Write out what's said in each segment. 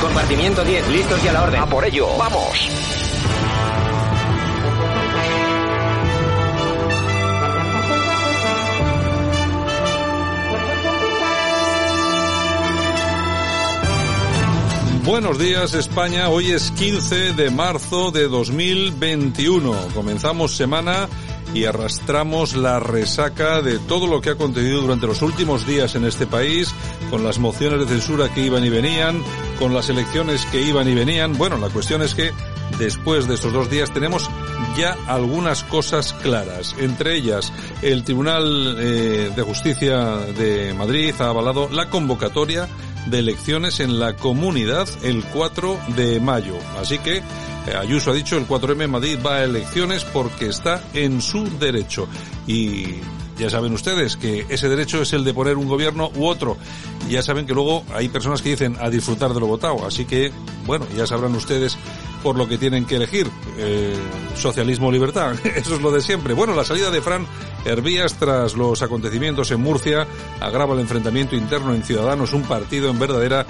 Compartimiento 10, listos y a la orden. A por ello, vamos. Buenos días España, hoy es 15 de marzo de 2021. Comenzamos semana y arrastramos la resaca de todo lo que ha acontecido durante los últimos días en este país, con las mociones de censura que iban y venían, con las elecciones que iban y venían. Bueno, la cuestión es que después de estos dos días tenemos ya algunas cosas claras. Entre ellas, el Tribunal eh, de Justicia de Madrid ha avalado la convocatoria de elecciones en la comunidad el 4 de mayo. Así que eh, Ayuso ha dicho el 4M Madrid va a elecciones porque está en su derecho. Y ya saben ustedes que ese derecho es el de poner un gobierno u otro. Ya saben que luego hay personas que dicen a disfrutar de lo votado. Así que, bueno, ya sabrán ustedes por lo que tienen que elegir. Eh, socialismo o libertad. Eso es lo de siempre. Bueno, la salida de Fran Hervías tras los acontecimientos en Murcia agrava el enfrentamiento interno en Ciudadanos, un partido en verdadera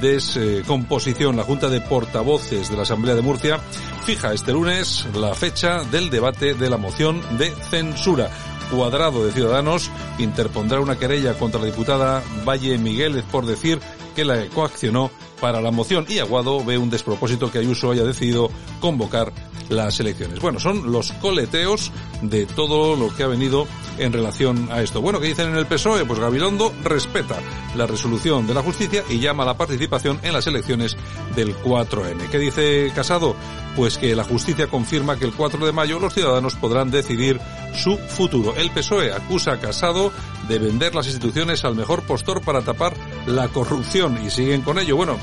descomposición. La Junta de Portavoces de la Asamblea de Murcia fija este lunes la fecha del debate de la moción de censura. Cuadrado de Ciudadanos interpondrá una querella contra la diputada Valle Migueles por decir que la coaccionó para la moción y Aguado ve un despropósito que Ayuso haya decidido convocar las elecciones. Bueno, son los coleteos de todo lo que ha venido en relación a esto. Bueno, ¿qué dicen en el PSOE? Pues Gabilondo respeta la resolución de la justicia y llama a la participación en las elecciones del 4M. ¿Qué dice Casado? Pues que la justicia confirma que el 4 de mayo los ciudadanos podrán decidir su futuro. El PSOE acusa a Casado de vender las instituciones al mejor postor para tapar la corrupción y siguen con ello. Bueno,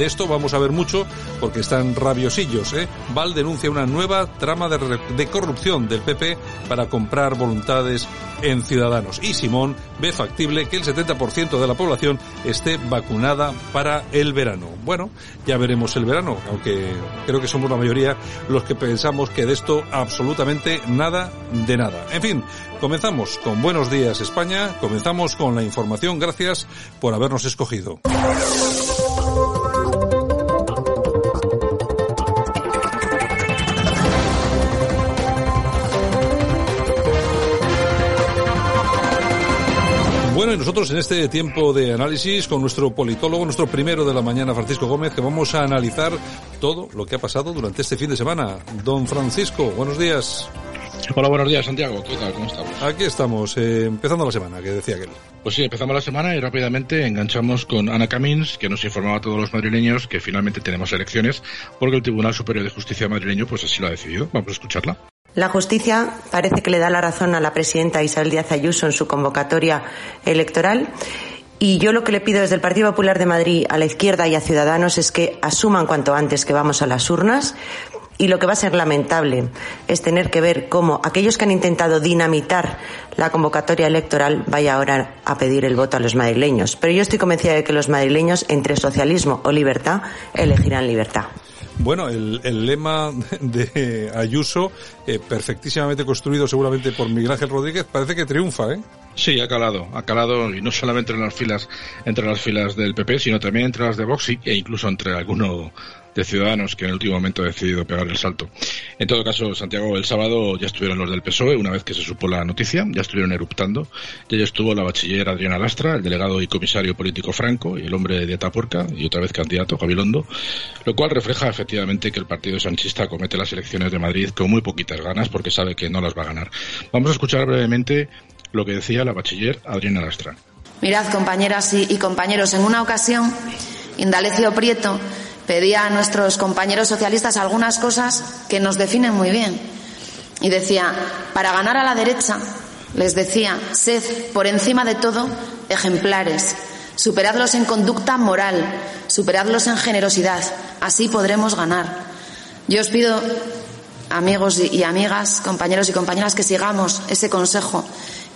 de esto vamos a ver mucho porque están rabiosillos. ¿eh? Val denuncia una nueva trama de, de, corrupción del PP para comprar voluntades en Ciudadanos. Y Simón ve factible que el 70% de la población esté vacunada para el verano. Bueno, ya veremos el verano, aunque creo que somos la mayoría los que pensamos que de esto absolutamente nada de nada. En fin, comenzamos con Buenos Días España, comenzamos con la información. Gracias por habernos escogido. Bueno, y nosotros en este tiempo de análisis con nuestro politólogo, nuestro primero de la mañana, Francisco Gómez, que vamos a analizar todo lo que ha pasado durante este fin de semana. Don Francisco, buenos días. Hola, buenos días, Santiago. ¿Qué tal? ¿Cómo estamos? Aquí estamos, eh, empezando la semana, que decía aquel. Pues sí, empezamos la semana y rápidamente enganchamos con Ana Camins, que nos informaba a todos los madrileños que finalmente tenemos elecciones, porque el Tribunal Superior de Justicia madrileño pues así lo ha decidido. Vamos a escucharla. La justicia parece que le da la razón a la presidenta Isabel Díaz Ayuso en su convocatoria electoral. Y yo lo que le pido desde el Partido Popular de Madrid a la izquierda y a Ciudadanos es que asuman cuanto antes que vamos a las urnas. Y lo que va a ser lamentable es tener que ver cómo aquellos que han intentado dinamitar la convocatoria electoral vaya ahora a pedir el voto a los madrileños. Pero yo estoy convencida de que los madrileños, entre socialismo o libertad, elegirán libertad. Bueno, el, el, lema de Ayuso, eh, perfectísimamente construido seguramente por Miguel Ángel Rodríguez, parece que triunfa, ¿eh? Sí, ha calado, ha calado y no solamente en las filas, entre las filas del PP, sino también entre las de Vox e incluso entre alguno de Ciudadanos que en el último momento ha decidido pegar el salto. En todo caso, Santiago, el sábado ya estuvieron los del PSOE, una vez que se supo la noticia, ya estuvieron eruptando. Ya, ya estuvo la bachiller Adriana Lastra, el delegado y comisario político Franco y el hombre de Atapuerca y otra vez candidato Gabilondo, lo cual refleja efectivamente que el partido sanchista comete las elecciones de Madrid con muy poquitas ganas porque sabe que no las va a ganar. Vamos a escuchar brevemente lo que decía la bachiller Adriana Lastra. Mirad, compañeras y, y compañeros, en una ocasión Indalecio Prieto pedía a nuestros compañeros socialistas algunas cosas que nos definen muy bien. Y decía, para ganar a la derecha, les decía, sed por encima de todo ejemplares, superadlos en conducta moral, superadlos en generosidad, así podremos ganar. Yo os pido, amigos y amigas, compañeros y compañeras, que sigamos ese consejo,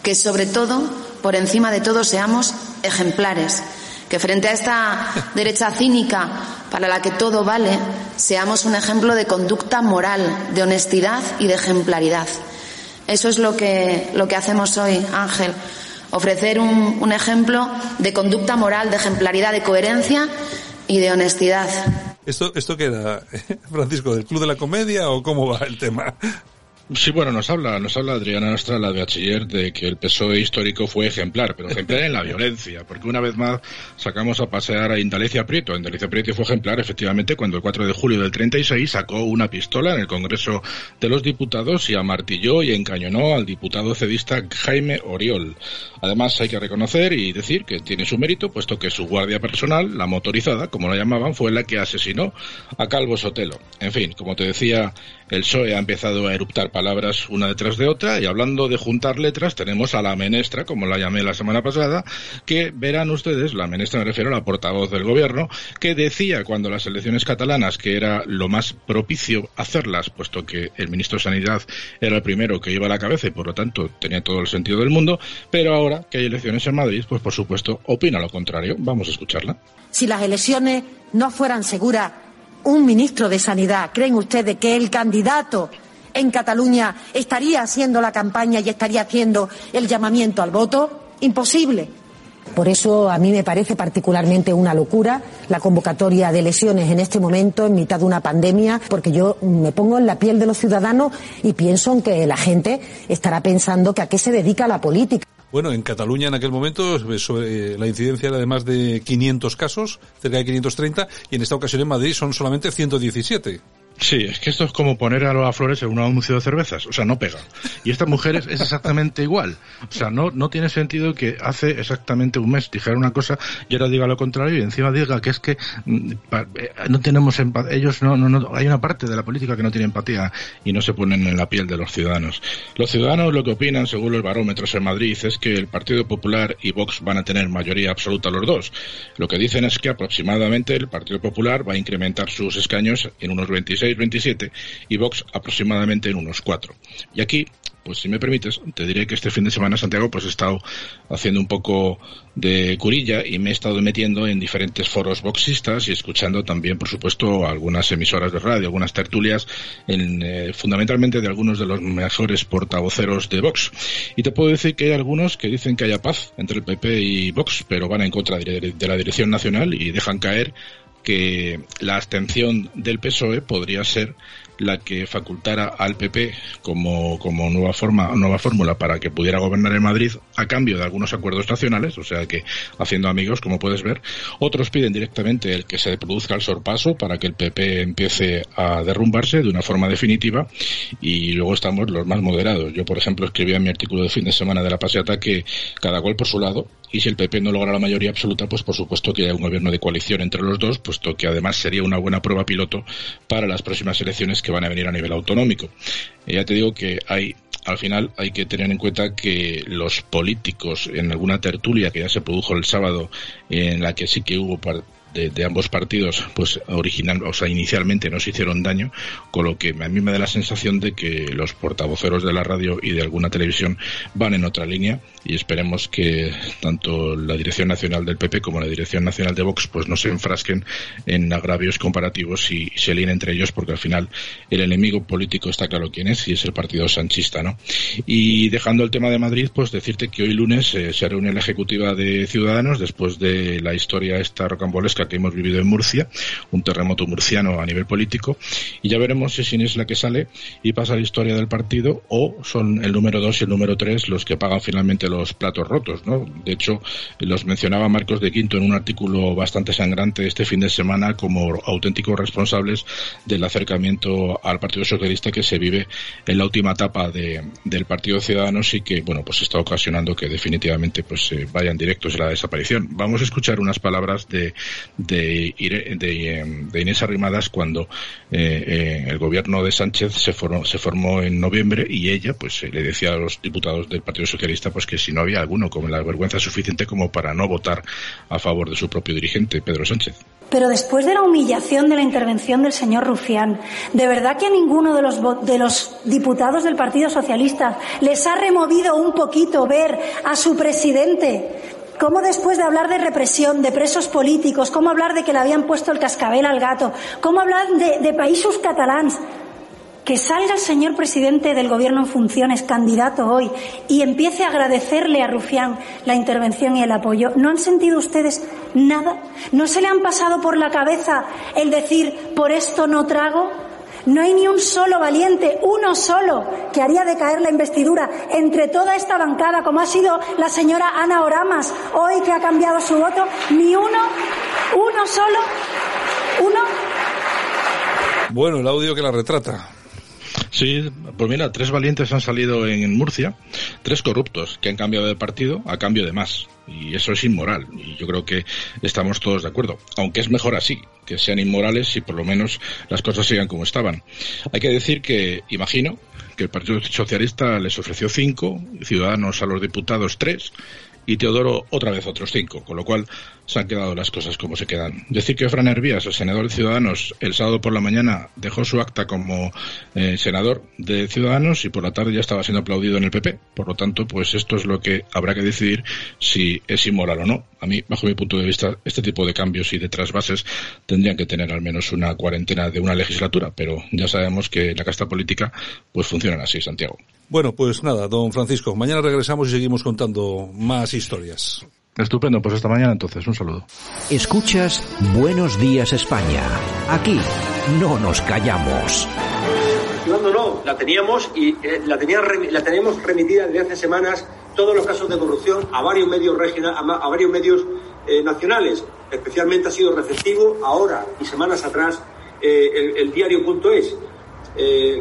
que sobre todo, por encima de todo, seamos ejemplares que frente a esta derecha cínica para la que todo vale, seamos un ejemplo de conducta moral, de honestidad y de ejemplaridad. Eso es lo que, lo que hacemos hoy, Ángel. Ofrecer un, un ejemplo de conducta moral, de ejemplaridad, de coherencia y de honestidad. ¿Esto, esto qué era, Francisco, del Club de la Comedia o cómo va el tema? Sí, bueno, nos habla, nos habla Adriana Nostra, la de bachiller, de que el PSOE histórico fue ejemplar, pero ejemplar en la violencia, porque una vez más sacamos a pasear a Indalecia Prieto. Indalecia Prieto fue ejemplar, efectivamente, cuando el 4 de julio del 36 sacó una pistola en el Congreso de los Diputados y amartilló y encañonó al diputado cedista Jaime Oriol. Además, hay que reconocer y decir que tiene su mérito, puesto que su guardia personal, la motorizada, como la llamaban, fue la que asesinó a Calvo Sotelo. En fin, como te decía, el PSOE ha empezado a eruptar palabras una detrás de otra y hablando de juntar letras tenemos a la menestra, como la llamé la semana pasada, que verán ustedes, la menestra me refiero a la portavoz del gobierno, que decía cuando las elecciones catalanas que era lo más propicio hacerlas, puesto que el ministro de Sanidad era el primero que iba a la cabeza y por lo tanto tenía todo el sentido del mundo, pero ahora que hay elecciones en Madrid, pues por supuesto opina lo contrario. Vamos a escucharla. Si las elecciones no fueran seguras, un ministro de Sanidad, ¿creen ustedes que el candidato en Cataluña estaría haciendo la campaña y estaría haciendo el llamamiento al voto? Imposible. Por eso a mí me parece particularmente una locura la convocatoria de elecciones en este momento, en mitad de una pandemia, porque yo me pongo en la piel de los ciudadanos y pienso en que la gente estará pensando que a qué se dedica la política. Bueno, en Cataluña en aquel momento sobre, la incidencia era de más de 500 casos, cerca de 530, y en esta ocasión en Madrid son solamente 117. Sí, es que esto es como poner a Lola Flores en un anuncio de cervezas, o sea, no pega. Y esta mujer es, exactamente igual. O sea, no, no tiene sentido que hace exactamente un mes dijera una cosa y ahora diga lo contrario y encima diga que es que mm, eh, no tenemos empatía. Ellos no, no, no, hay una parte de la política que no tiene empatía y no se ponen en la piel de los ciudadanos. Los ciudadanos lo que opinan, según los barómetros en Madrid, es que el Partido Popular y Vox van a tener mayoría absoluta los dos. Lo que dicen es que aproximadamente el Partido Popular va a incrementar sus escaños en unos 26 27 y Vox aproximadamente en unos 4. Y aquí, pues si me permites, te diré que este fin de semana, Santiago, pues he estado haciendo un poco de curilla y me he estado metiendo en diferentes foros boxistas y escuchando también, por supuesto, algunas emisoras de radio, algunas tertulias, en, eh, fundamentalmente de algunos de los mejores portavoceros de Vox. Y te puedo decir que hay algunos que dicen que haya paz entre el PP y Vox, pero van en contra de la dirección nacional y dejan caer que la abstención del PSOE podría ser la que facultara al PP como, como nueva forma, nueva fórmula para que pudiera gobernar en Madrid a cambio de algunos acuerdos nacionales, o sea que haciendo amigos, como puedes ver. Otros piden directamente el que se produzca el sorpaso para que el PP empiece a derrumbarse de una forma definitiva y luego estamos los más moderados. Yo, por ejemplo, escribí en mi artículo de fin de semana de la paseata que cada cual por su lado y si el PP no logra la mayoría absoluta, pues por supuesto que haya un gobierno de coalición entre los dos, puesto que además sería una buena prueba piloto para las próximas elecciones que van a venir a nivel autonómico. ya te digo que hay al final hay que tener en cuenta que los políticos en alguna tertulia que ya se produjo el sábado en la que sí que hubo de, ambos partidos, pues original, o sea, inicialmente no se hicieron daño, con lo que a mí me da la sensación de que los portavoceros de la radio y de alguna televisión van en otra línea y esperemos que tanto la Dirección Nacional del PP como la Dirección Nacional de Vox pues no se enfrasquen en agravios comparativos y se alineen entre ellos porque al final el enemigo político está claro quién es y es el partido sanchista, ¿no? Y dejando el tema de Madrid, pues decirte que hoy lunes eh, se reúne la ejecutiva de Ciudadanos después de la historia esta rocambolesca que hemos vivido en Murcia, un terremoto murciano a nivel político, y ya veremos si es la que sale y pasa la historia del partido o son el número dos y el número tres los que pagan finalmente los platos rotos, ¿no? De hecho, los mencionaba Marcos de Quinto en un artículo bastante sangrante este fin de semana como auténticos responsables del acercamiento al Partido Socialista que se vive en la última etapa de, del Partido Ciudadanos y que, bueno, pues está ocasionando que definitivamente pues vayan directos a la desaparición. Vamos a escuchar unas palabras de, de, de, Inés Arrimadas cuando el gobierno de Sánchez se formó, se formó en noviembre y ella pues le decía a los diputados del Partido Socialista pues que si no había alguno con la vergüenza suficiente como para no votar a favor de su propio dirigente, Pedro Sánchez. Pero después de la humillación de la intervención del señor Rufián, ¿de verdad que a ninguno de los, de los diputados del Partido Socialista les ha removido un poquito ver a su presidente ¿Cómo después de hablar de represión, de presos políticos, cómo hablar de que le habían puesto el cascabel al gato, cómo hablar de, países catalans, que salga el señor presidente del Gobierno en funciones, candidato hoy, y empiece a agradecerle a Rufián la intervención y el apoyo. ¿No han sentido ustedes nada? ¿No se le han pasado por la cabeza el decir, por esto no trago? No hay ni un solo valiente, uno solo, que haría decaer la investidura entre toda esta bancada, como ha sido la señora Ana Oramas, hoy que ha cambiado su voto. Ni uno, uno solo, uno. Bueno, el audio que la retrata. Sí, pues mira, tres valientes han salido en Murcia, tres corruptos que han cambiado de partido a cambio de más. Y eso es inmoral. Y yo creo que estamos todos de acuerdo. Aunque es mejor así, que sean inmorales y por lo menos las cosas sigan como estaban. Hay que decir que, imagino, que el Partido Socialista les ofreció cinco, Ciudadanos a los diputados tres, y Teodoro otra vez otros cinco, con lo cual se han quedado las cosas como se quedan. Decir que Fran Hervías, el senador de Ciudadanos, el sábado por la mañana dejó su acta como eh, senador de Ciudadanos y por la tarde ya estaba siendo aplaudido en el PP. Por lo tanto, pues esto es lo que habrá que decidir si es inmoral o no. A mí, bajo mi punto de vista, este tipo de cambios y de trasvases tendrían que tener al menos una cuarentena de una legislatura, pero ya sabemos que la casta política pues funciona así, Santiago. Bueno, pues nada, don Francisco, mañana regresamos y seguimos contando más historias. Estupendo, pues hasta mañana entonces, un saludo. Escuchas Buenos Días España. Aquí no nos callamos. No, no, la teníamos y eh, la, tenía, la tenemos remitida desde hace semanas todos los casos de corrupción a varios medios regional, a, varios medios eh, nacionales. Especialmente ha sido receptivo ahora y semanas atrás eh, el, el diario.es.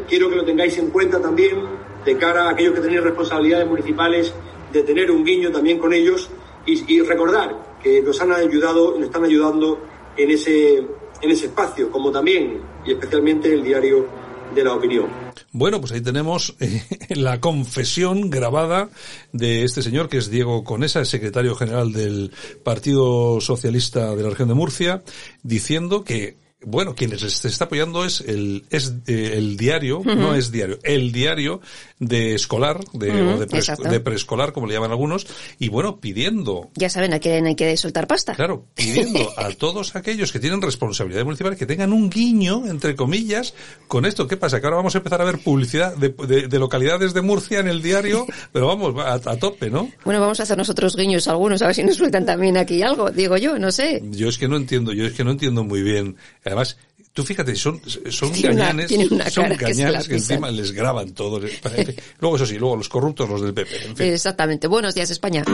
quiero que lo tengáis en cuenta también de cara a aquellos que tenéis responsabilidades municipales, de tener un guiño también con ellos y, recordar que nos han ayudado, nos están ayudando en ese, en ese espacio, como también y especialmente el diario de la opinión. Bueno, pues ahí tenemos eh, la confesión grabada de este señor que es Diego Conesa, el secretario general del Partido Socialista de la región de Murcia, diciendo que bueno, quienes les está apoyando es el, es eh, el diario, no es diario, el diario de escolar, de, o de, preescolar, como le llaman algunos, y bueno, pidiendo. Ya saben a quién hay que soltar pasta. Claro, pidiendo a todos aquellos que tienen responsabilidad municipal que tengan un guiño, entre comillas, con esto. ¿Qué pasa? Que ahora vamos a empezar a ver publicidad de, localidades de Murcia en el diario, pero vamos, a, a, tope, ¿no? Bueno, vamos a hacer nosotros guiños algunos, a ver si nos sueltan también aquí algo, digo yo, no sé. Yo es que no entiendo, yo es que no entiendo muy bien. Además, Tú fíjate, son, son gañanes, son gañanes que, encima les graban todo. luego eso sí, luego los corruptos, los del PP. Exactamente. Buenos días, España.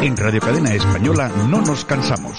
En Radio Cadena Española no nos cansamos.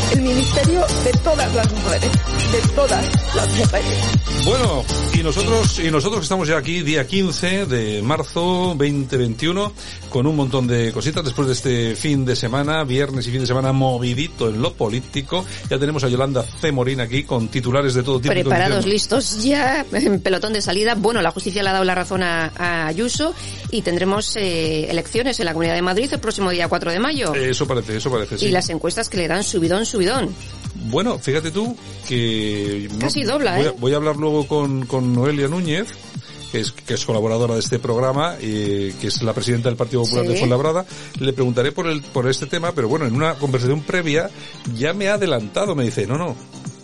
ministerio de todas las mujeres. De todas las mujeres. Bueno, y nosotros, y nosotros estamos ya aquí, día 15 de marzo 2021, con un montón de cositas después de este fin de semana viernes y fin de semana movidito en lo político. Ya tenemos a Yolanda C. Morín aquí con titulares de todo tipo. Preparados, listos ya en pelotón de salida. Bueno, la justicia le ha dado la razón a, Ayuso y tendremos eh, elecciones en la Comunidad de Madrid el próximo día 4 de mayo. Eso parece, eso parece, sí. Y las encuestas que le dan subidón, subidón. Bueno, fíjate tú que... Casi dobla, voy ¿eh? voy a hablar luego con, con Noelia Núñez que es, que es colaboradora de este programa, y que es la presidenta del Partido Popular de Fuenlabrada. Le preguntaré por, el, por este tema, pero bueno, en una conversación previa ya me ha adelantado, me dice, no, no,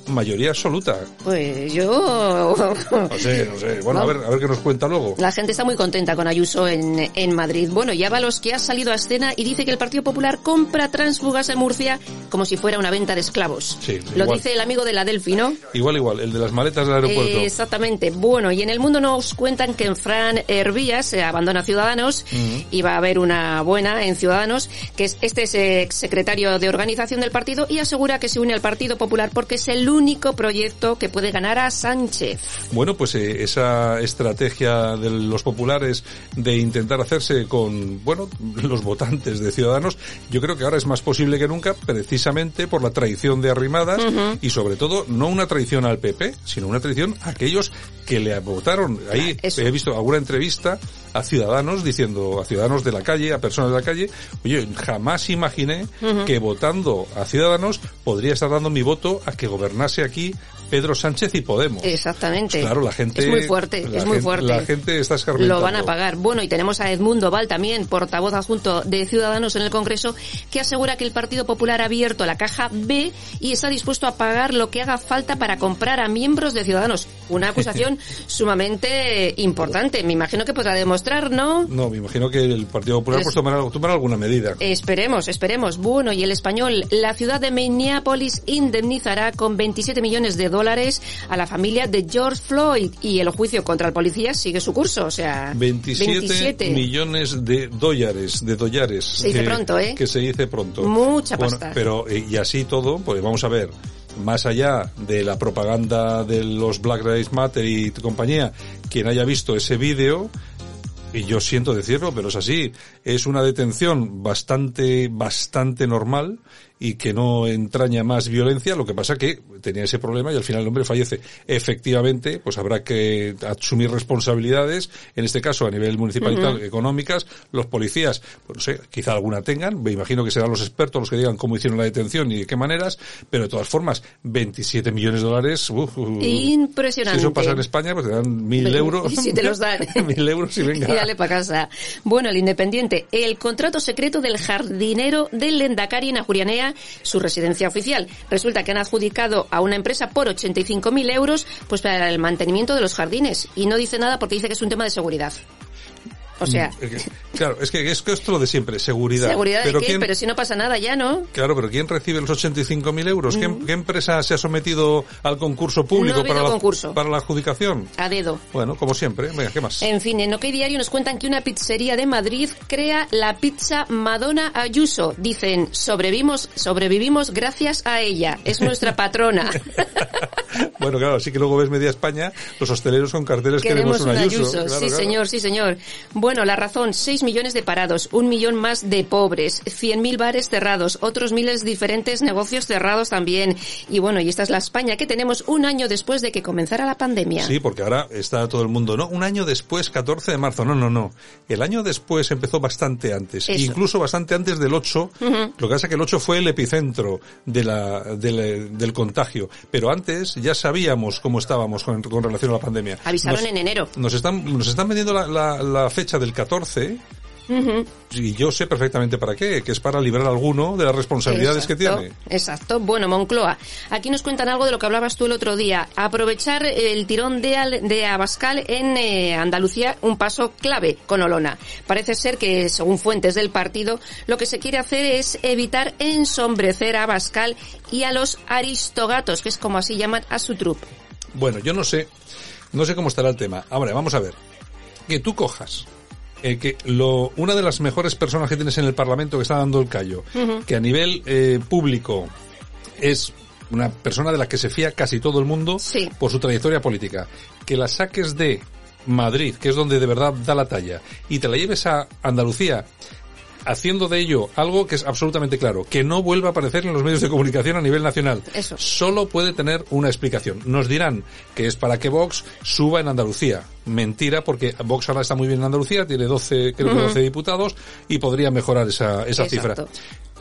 mayoría absoluta. Pues yo... No sé, no sé. Bueno, a ver, a ver qué nos cuenta luego. La gente está muy contenta con Ayuso en, en Madrid. Bueno, ya va los que ha salido a escena y dice que el Partido Popular compra transfugas en Murcia como si fuera una venta de esclavos. Sí, Lo igual. dice el amigo de la Delfi, ¿no? Igual, igual, el de las maletas del aeropuerto. Eh, exactamente. Bueno, y en el mundo nos cuentan que en Fran Hervías se abandona Ciudadanos y va a haber una buena en Ciudadanos, que es este es ex secretario de organización del partido y asegura que se une al Partido Popular porque es el único proyecto que puede ganar a Sánchez. Bueno, pues eh, esa estrategia de los populares de intentar hacerse con, bueno, los votantes de Ciudadanos, yo creo que ahora es más posible que nunca precisamente por la traición de Arrimadas y sobre todo no una traición al PP, sino una traición a aquellos que le votaron. Ahí he visto alguna entrevista a ciudadanos diciendo, a ciudadanos de la calle, a personas de la calle, oye, jamás imaginé que votando a Ciudadanos podría estar dando mi voto a que gobernase aquí Pedro Sánchez y Podemos. Exactamente. Claro, la gente... Es muy fuerte, es muy gente- fuerte. La gente está escarmentando. Lo van a pagar. Bueno, y tenemos a Edmundo Val también, portavoz adjunto de Ciudadanos en el Congreso, que asegura que el Partido Popular ha abierto la caja B y está dispuesto a pagar lo que haga falta para comprar a miembros de Ciudadanos. Una acusación sumamente importante. Me imagino que podrá demostrar, ¿no? No, me imagino que el Partido Popular Es- pues tomará, tomará alguna medida. Esperemos, esperemos. Bueno, y el español, la ciudad de Minneapolis indemnizará con 27 millones de dólares a la familia de George Floyd y el juicio contra el policía sigue su curso, o sea, 27, 27. millones de dólares, de dollares. Se dice que, pronto, ¿eh? Que se dice pronto. Mucha Bueno, pasta. pero, eh, y así todo, pues vamos a ver, más allá de la propaganda de los Black Lives Matter y compañía, quien haya visto ese vídeo, y yo siento decirlo, pero es así, es una detención bastante, bastante normal y que no entraña más violencia, lo que pasa que tenía ese problema y al final el hombre fallece. Efectivamente, pues habrá que asumir responsabilidades, en este caso a nivel municipal y Ujú. económicas, los policías, pues no sé, quizá alguna tengan, me imagino que serán los expertos los que digan cómo hicieron la detención y de qué maneras, pero de todas formas, 27 millones de dólares, uf, uf. Impresionante. si eso pasa en España, pues te dan mil euros. Y si te los dan. mil euros y venga. Y dale para casa. Bueno, el Independiente, el contrato secreto del jardinero del Lendakari en Ajurianea, su residencia oficial. Resulta que han adjudicado a una empresa por 85.000 euros pues para el mantenimiento de los jardines. Y no dice nada porque dice que es un tema de seguridad. O sea, Es que- Claro, es que es que esto lo de siempre, seguridad. ¿seguridad pero de qué? ¿quién, Pero si no pasa nada ya, ¿no? Claro, pero ¿quién recibe los 85.000 euros? ¿Qué, Mm. qué empresa se ha sometido al concurso público No ha para, la, concurso. para la adjudicación? A dedo. Bueno, como siempre. Venga, ¿qué más? En fin, en OK Diario nos cuentan que una pizzería de Madrid crea la pizza Madonna Ayuso. Dicen, sobrevivimos, sobrevivimos gracias a ella. Es nuestra patrona. Bueno, claro, sí que luego ves media España, los hosteleros con carteles queremos, Queremos un Ayuso. Ayuso. Claro, sí, claro. señor, sí, señor. Bueno, la razón, 6 millones de parados, un millón más de pobres, 100.000 bares cerrados, otros miles de diferentes negocios cerrados también. Y bueno, y esta es la España que tenemos un año después de que comenzara la pandemia. Sí, porque ahora está todo el mundo, ¿no? Un año después, 14 de marzo. No, no, no. El año después empezó bastante antes. Eso. Incluso bastante antes del 8. Ujú. Lo que pasa es que el 8 fue el epicentro de la, del, del contagio. Pero antes ya sabíamos cómo estábamos con, con relación a la pandemia. Avisaron Nos- en enero. Nos están, nos están vendiendo la, la, la del 14 Ujú. y yo sé perfectamente para qué, que es para librar a alguno de las responsabilidades que Exacto, tiene. Exacto. Bueno, Moncloa, aquí nos cuentan algo de lo que hablabas tú el otro día. Aprovechar el tirón de, Al- de Abascal en eh, Andalucía, un paso clave con Olona. Parece ser que, según fuentes del partido, lo que se quiere hacer es evitar ensombrecer a Abascal y a los aristogatos, que es como así llaman a su trupe. Bueno, yo no sé, no sé cómo estará el tema. Ahora, vamos a ver. Que tú cojas eh, que lo, una de las mejores personas que tienes en el Parlamento que está dando el callo, que a nivel eh, público es una persona de la que se fía casi todo el mundo por su trayectoria política, que la saques de Madrid, que es donde de verdad da la talla, y te la lleves a Andalucía, haciendo de ello algo que es absolutamente claro, que no vuelva a aparecer en los medios de comunicación a nivel nacional. Eso. Solo puede tener una explicación. Nos dirán que es para que Vox suba en Andalucía. Mentira, porque Vox ahora está muy bien en Andalucía, tiene 12, creo que Ujú. 12 diputados y podría mejorar esa, esa cifra.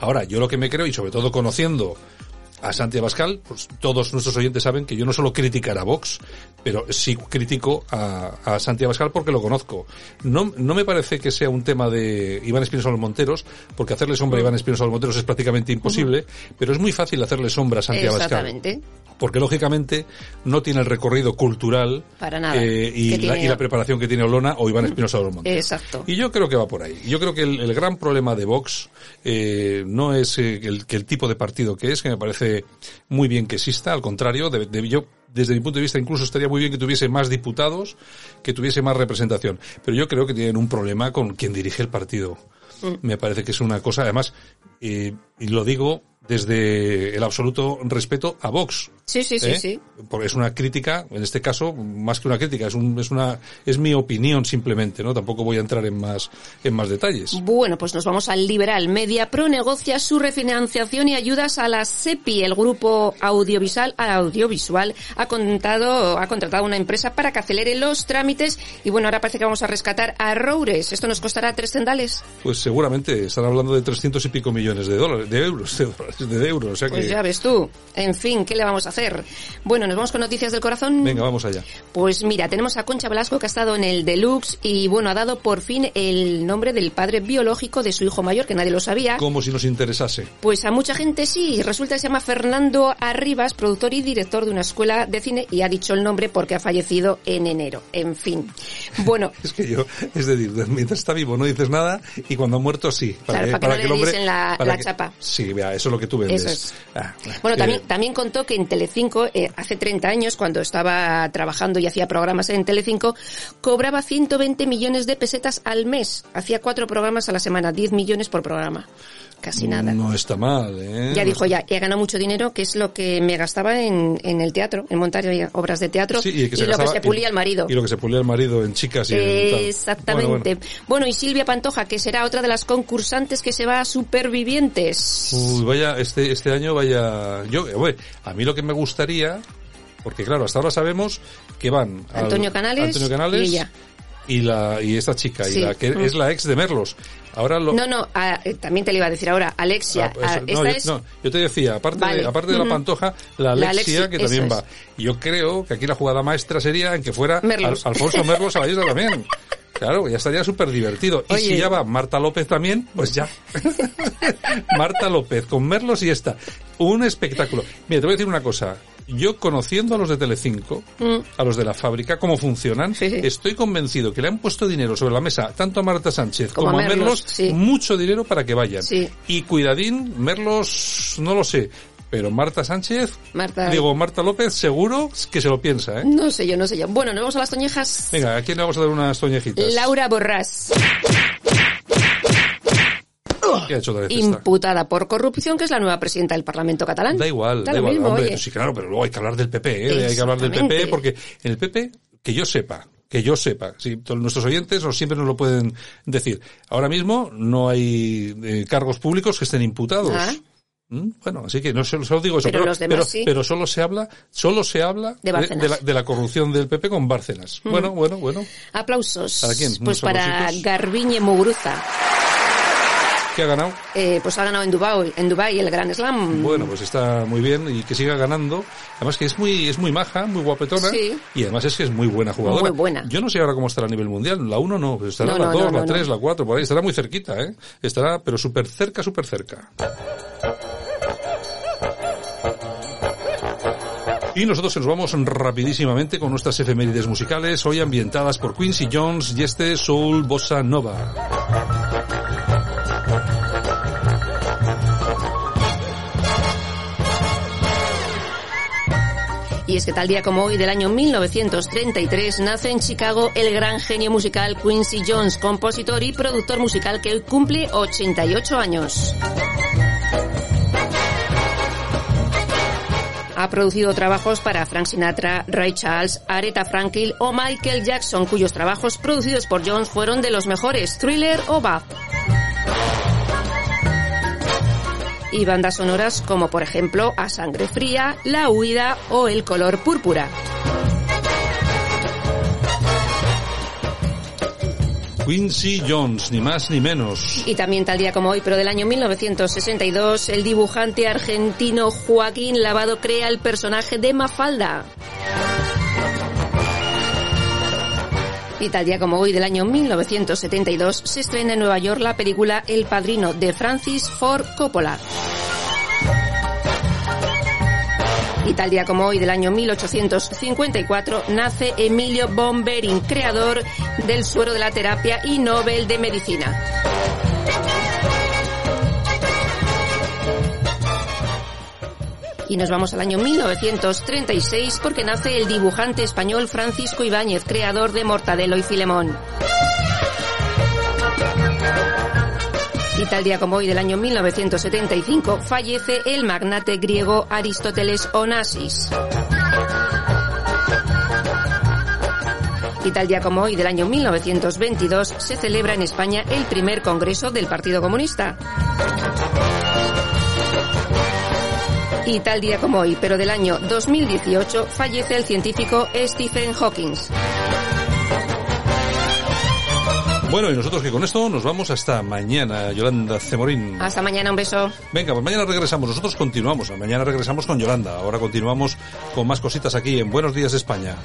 Ahora, yo lo que me creo, y sobre todo conociendo a Santi Abascal, pues todos nuestros oyentes saben que yo no solo criticar a Vox, pero sí critico a, a Santi Abascal porque lo conozco. No, no me parece que sea un tema de Iván Espinosa los Monteros, porque hacerle sombra a Iván Espinosa los Monteros es prácticamente imposible, pero es muy fácil hacerle sombra a Santi Abascal. Exactamente. Porque lógicamente no tiene el recorrido cultural Para nada. eh, y, la, tiene- y la preparación que tiene Olona o Iván Espinosa de los Montes. Exacto. Y yo creo que va por ahí. Yo creo que el, el gran problema de Vox eh, no es eh, el, que el tipo de partido que es, que me parece muy bien que exista, al contrario, de, de- yo desde mi punto de vista incluso estaría muy bien que tuviese más diputados, que tuviese más representación. Pero yo creo que tienen un problema con quien dirige el partido. Me parece que es una cosa, además, eh, y lo digo desde el absoluto respeto a Vox. Sí, sí, sí, ¿eh? sí. Porque es una crítica, en este caso, más que una crítica, es un, es una, es mi opinión simplemente, ¿no? Tampoco voy a entrar en más, en más detalles. Bueno, pues nos vamos al Liberal. Media Pro negocia su refinanciación y ayudas a la SEPI. El grupo audiovisual, audiovisual ha, contado, ha contratado una empresa para que acelere los trámites y bueno, ahora parece que vamos a rescatar a Roures. ¿Esto nos costará tres cendales? Pues seguramente están hablando de 300 y pico millones de dólares, de euros, de dólares, de euros, o sea Pues que... ya ves tú. En fin, ¿qué le vamos a hacer? Bueno, nos vamos con noticias del corazón. Venga, vamos allá. Pues mira, tenemos a Concha Velasco que ha estado en el Deluxe y bueno, ha dado por fin el nombre del padre biológico de su hijo mayor, que nadie lo sabía. Como si nos interesase. Pues a mucha gente sí, resulta que se llama Fernando Arribas, productor y director de una escuela de cine y ha dicho el nombre porque ha fallecido en enero. En fin. Bueno, Es que yo, es decir, mientras está vivo no dices nada y cuando ha muerto sí. Claro, para que no le la- para la que- chapa. Sí, vea, eso es lo que tú vendes. Eso es. Ah, Bueno, también, también contó que en Telecinco, eh, hace 30 años, cuando estaba trabajando y hacía programas en Telecinco, cobraba 120 millones de pesetas al mes. Hacía cuatro programas a la semana, 10 millones por programa. Casi nada. No está mal, ¿eh? Ya dijo ya, he ganado mucho dinero, que es lo que me gastaba en, en el teatro, en montar obras de teatro, Sí, y, lo que se pulía el marido. Y lo que se pulía el marido en chicas y. Exactamente. Bueno, Bueno, bueno. y Silvia Pantoja, que será otra de las concursantes que se va a Supervivientes. Uy, vaya, este, este año vaya... Yo, eh, bueno, a mí lo que me gustaría, porque claro, hasta ahora sabemos que van... al- Antonio Canales Antonio Canales y ella. y la y esta chica, Sí. y la que Mm. es la ex de Merlos. Ahora lo... No, no, a- eh, también te le iba a decir ahora, Alexia, Ah, pues, no, esta yo, es... no, yo te decía, aparte, Vale. de, aparte de la. Pantoja, la La Alexia, Alexi, que también va. es. Yo creo que aquí la jugada maestra sería en que fuera Merlos. Al- Alfonso Merlos a la isla también. Claro, ya estaría súper divertido. Y si ya va Marta López también, pues ya. Marta López con Merlos y esta. Un espectáculo. Mira, te voy a decir una cosa. Yo conociendo a los de Telecinco, Mm. a los de la fábrica, cómo funcionan, estoy convencido que le han puesto dinero sobre la mesa tanto a Marta Sánchez Como como, a Merlos, Merlos, sí. mucho dinero para que vayan. Y cuidadín, Merlos, no lo sé, pero Marta Sánchez, Marta- digo Marta López, seguro que se lo piensa, ¿eh? No sé yo, no sé yo. Bueno, nos vamos a las toñejas. Venga, ¿a quién le vamos a dar unas toñejitas? Laura Borrás, Imputada por corrupción, que es la nueva presidenta del Parlamento catalán. Da igual, Da igual. mismo, Hombre, oye. sí, claro, pero luego hay que hablar del PP, ¿eh? Hay que hablar del PP porque en el PP, que yo sepa, que yo sepa, si todos nuestros oyentes o siempre nos lo pueden decir. Ahora mismo no hay eh, cargos públicos que estén imputados. Ah. ¿Mm? Bueno, así que no solo, solo digo eso, Pero los demás pero, sí. pero solo se habla, solo se habla De de, la, de la corrupción del PP con Bárcenas. Mm. Bueno, bueno, bueno. Aplausos. ¿Para quién? Pues para. Garbiñe Muguruza. ¿Qué ha ganado? Eh, pues ha ganado en Dubai, en Dubai el Gran Slam. Bueno, pues está muy bien y que siga ganando. Además que es muy, es muy maja, muy guapetona. Sí. Y además es que es muy buena jugadora. Muy buena. Yo no sé ahora cómo estará a nivel mundial. La 1 no, estará No, la no, 2, no, la no, 3, no. la 4, por ahí. Estará muy cerquita, ¿eh? Estará, pero súper cerca, súper cerca. Y nosotros nos vamos rapidísimamente con nuestras efemérides musicales, hoy ambientadas por Quincy Jones y este Soul Bossa Nova. Y es que tal día como hoy del año 1933 nace en Chicago el gran genio musical Quincy Jones, compositor y productor musical que hoy cumple 88 años. Ha producido trabajos para Frank Sinatra, Ray Charles, Aretha Franklin o Michael Jackson, cuyos trabajos producidos por Jones fueron de los mejores, Thriller o Bad. Y bandas sonoras como por ejemplo A Sangre Fría, La Huida o El Color Púrpura. Quincy Jones, ni más ni menos. Y también tal día como hoy, pero del año 1962, el dibujante argentino Joaquín Lavado crea el personaje de Mafalda. Y tal día como hoy del año 1972 se estrena en Nueva York la película El Padrino de Francis Ford Coppola. Y tal día como hoy del año 1854 nace Emilio Bomberin, creador del suero de la terapia y Nobel de Medicina. Y nos vamos al año 1936 porque nace el dibujante español Francisco Ibáñez, creador de Mortadelo y Filemón. Y tal día como hoy del año 1975 fallece el magnate griego Aristóteles Onassis. Y tal día como hoy del año 1922 se celebra en España el primer congreso del Partido Comunista. Y tal día como hoy, pero del año 2018, fallece el científico Stephen Hawking. Bueno, y nosotros que con esto nos vamos hasta mañana, Yolanda Cemorín. Hasta mañana, un beso. Venga, pues mañana regresamos. Nosotros continuamos. Mañana regresamos con Yolanda. Ahora continuamos con más cositas aquí en Buenos Días España.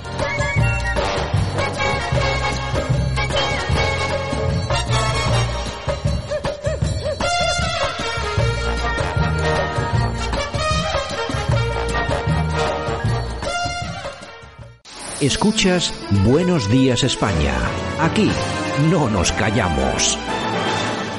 Escuchas Buenos Días España. Aquí no nos callamos.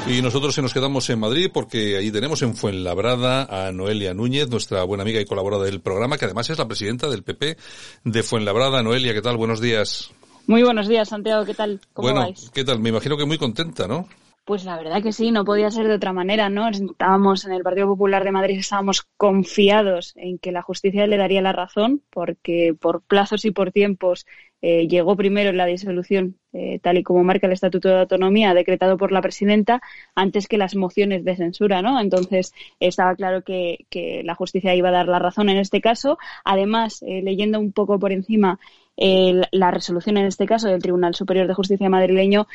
Y nosotros se nos quedamos en Madrid porque ahí tenemos en Fuenlabrada a Noelia Núñez, nuestra buena amiga y colaboradora del programa, que además es la presidenta del PP de Fuenlabrada. Noelia, ¿qué tal? Buenos días. Muy buenos días, Santiago. ¿Qué tal? ¿Cómo bueno, vais? ¿qué tal? Me imagino que muy contenta, ¿no? Pues la verdad que sí, no podía ser de otra manera, ¿no? Estábamos en el Partido Popular de Madrid, estábamos confiados en que la justicia le daría la razón, porque por plazos y por tiempos eh, llegó primero la disolución, eh, tal y como marca el Estatuto de Autonomía, decretado por la presidenta, antes que las mociones de censura, ¿no? Entonces estaba claro que, que la justicia iba a dar la razón en este caso. Además, eh, leyendo un poco por encima la resolución en este caso del Tribunal Superior de Justicia madrileño,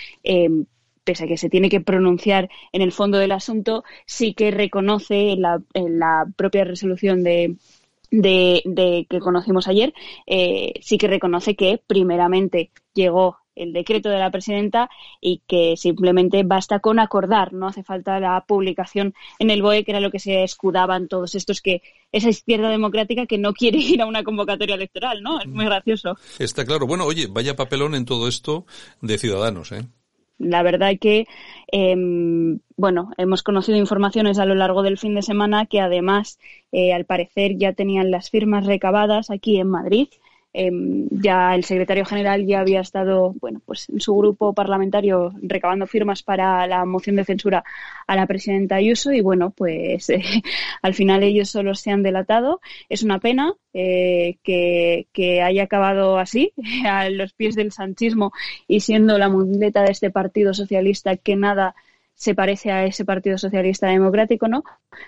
pese a que se tiene que pronunciar en el fondo del asunto, sí que reconoce en la, en la propia resolución de, de, de que conocimos ayer, eh, sí que reconoce que primeramente llegó el decreto de la presidenta y que simplemente basta con acordar, no hace falta la publicación en el BOE, que era lo que se escudaban todos estos que esa izquierda democrática que no quiere ir a una convocatoria electoral, ¿no? Es muy gracioso. Está claro. Bueno, oye, vaya papelón en todo esto de Ciudadanos, ¿eh? La verdad que, eh, bueno, hemos conocido informaciones a lo largo del fin de semana que además, eh, al parecer, ya tenían las firmas recabadas aquí en Madrid. Eh, ya el secretario general ya había estado, bueno, pues en su grupo parlamentario recabando firmas para la moción de censura a la presidenta Ayuso y bueno, pues al final ellos solo se han delatado. Es una pena eh, que, que, haya acabado así, a los pies del sanchismo y siendo la muleta de este Partido Socialista que nada se parece a ese Partido Socialista Democrático, ¿no?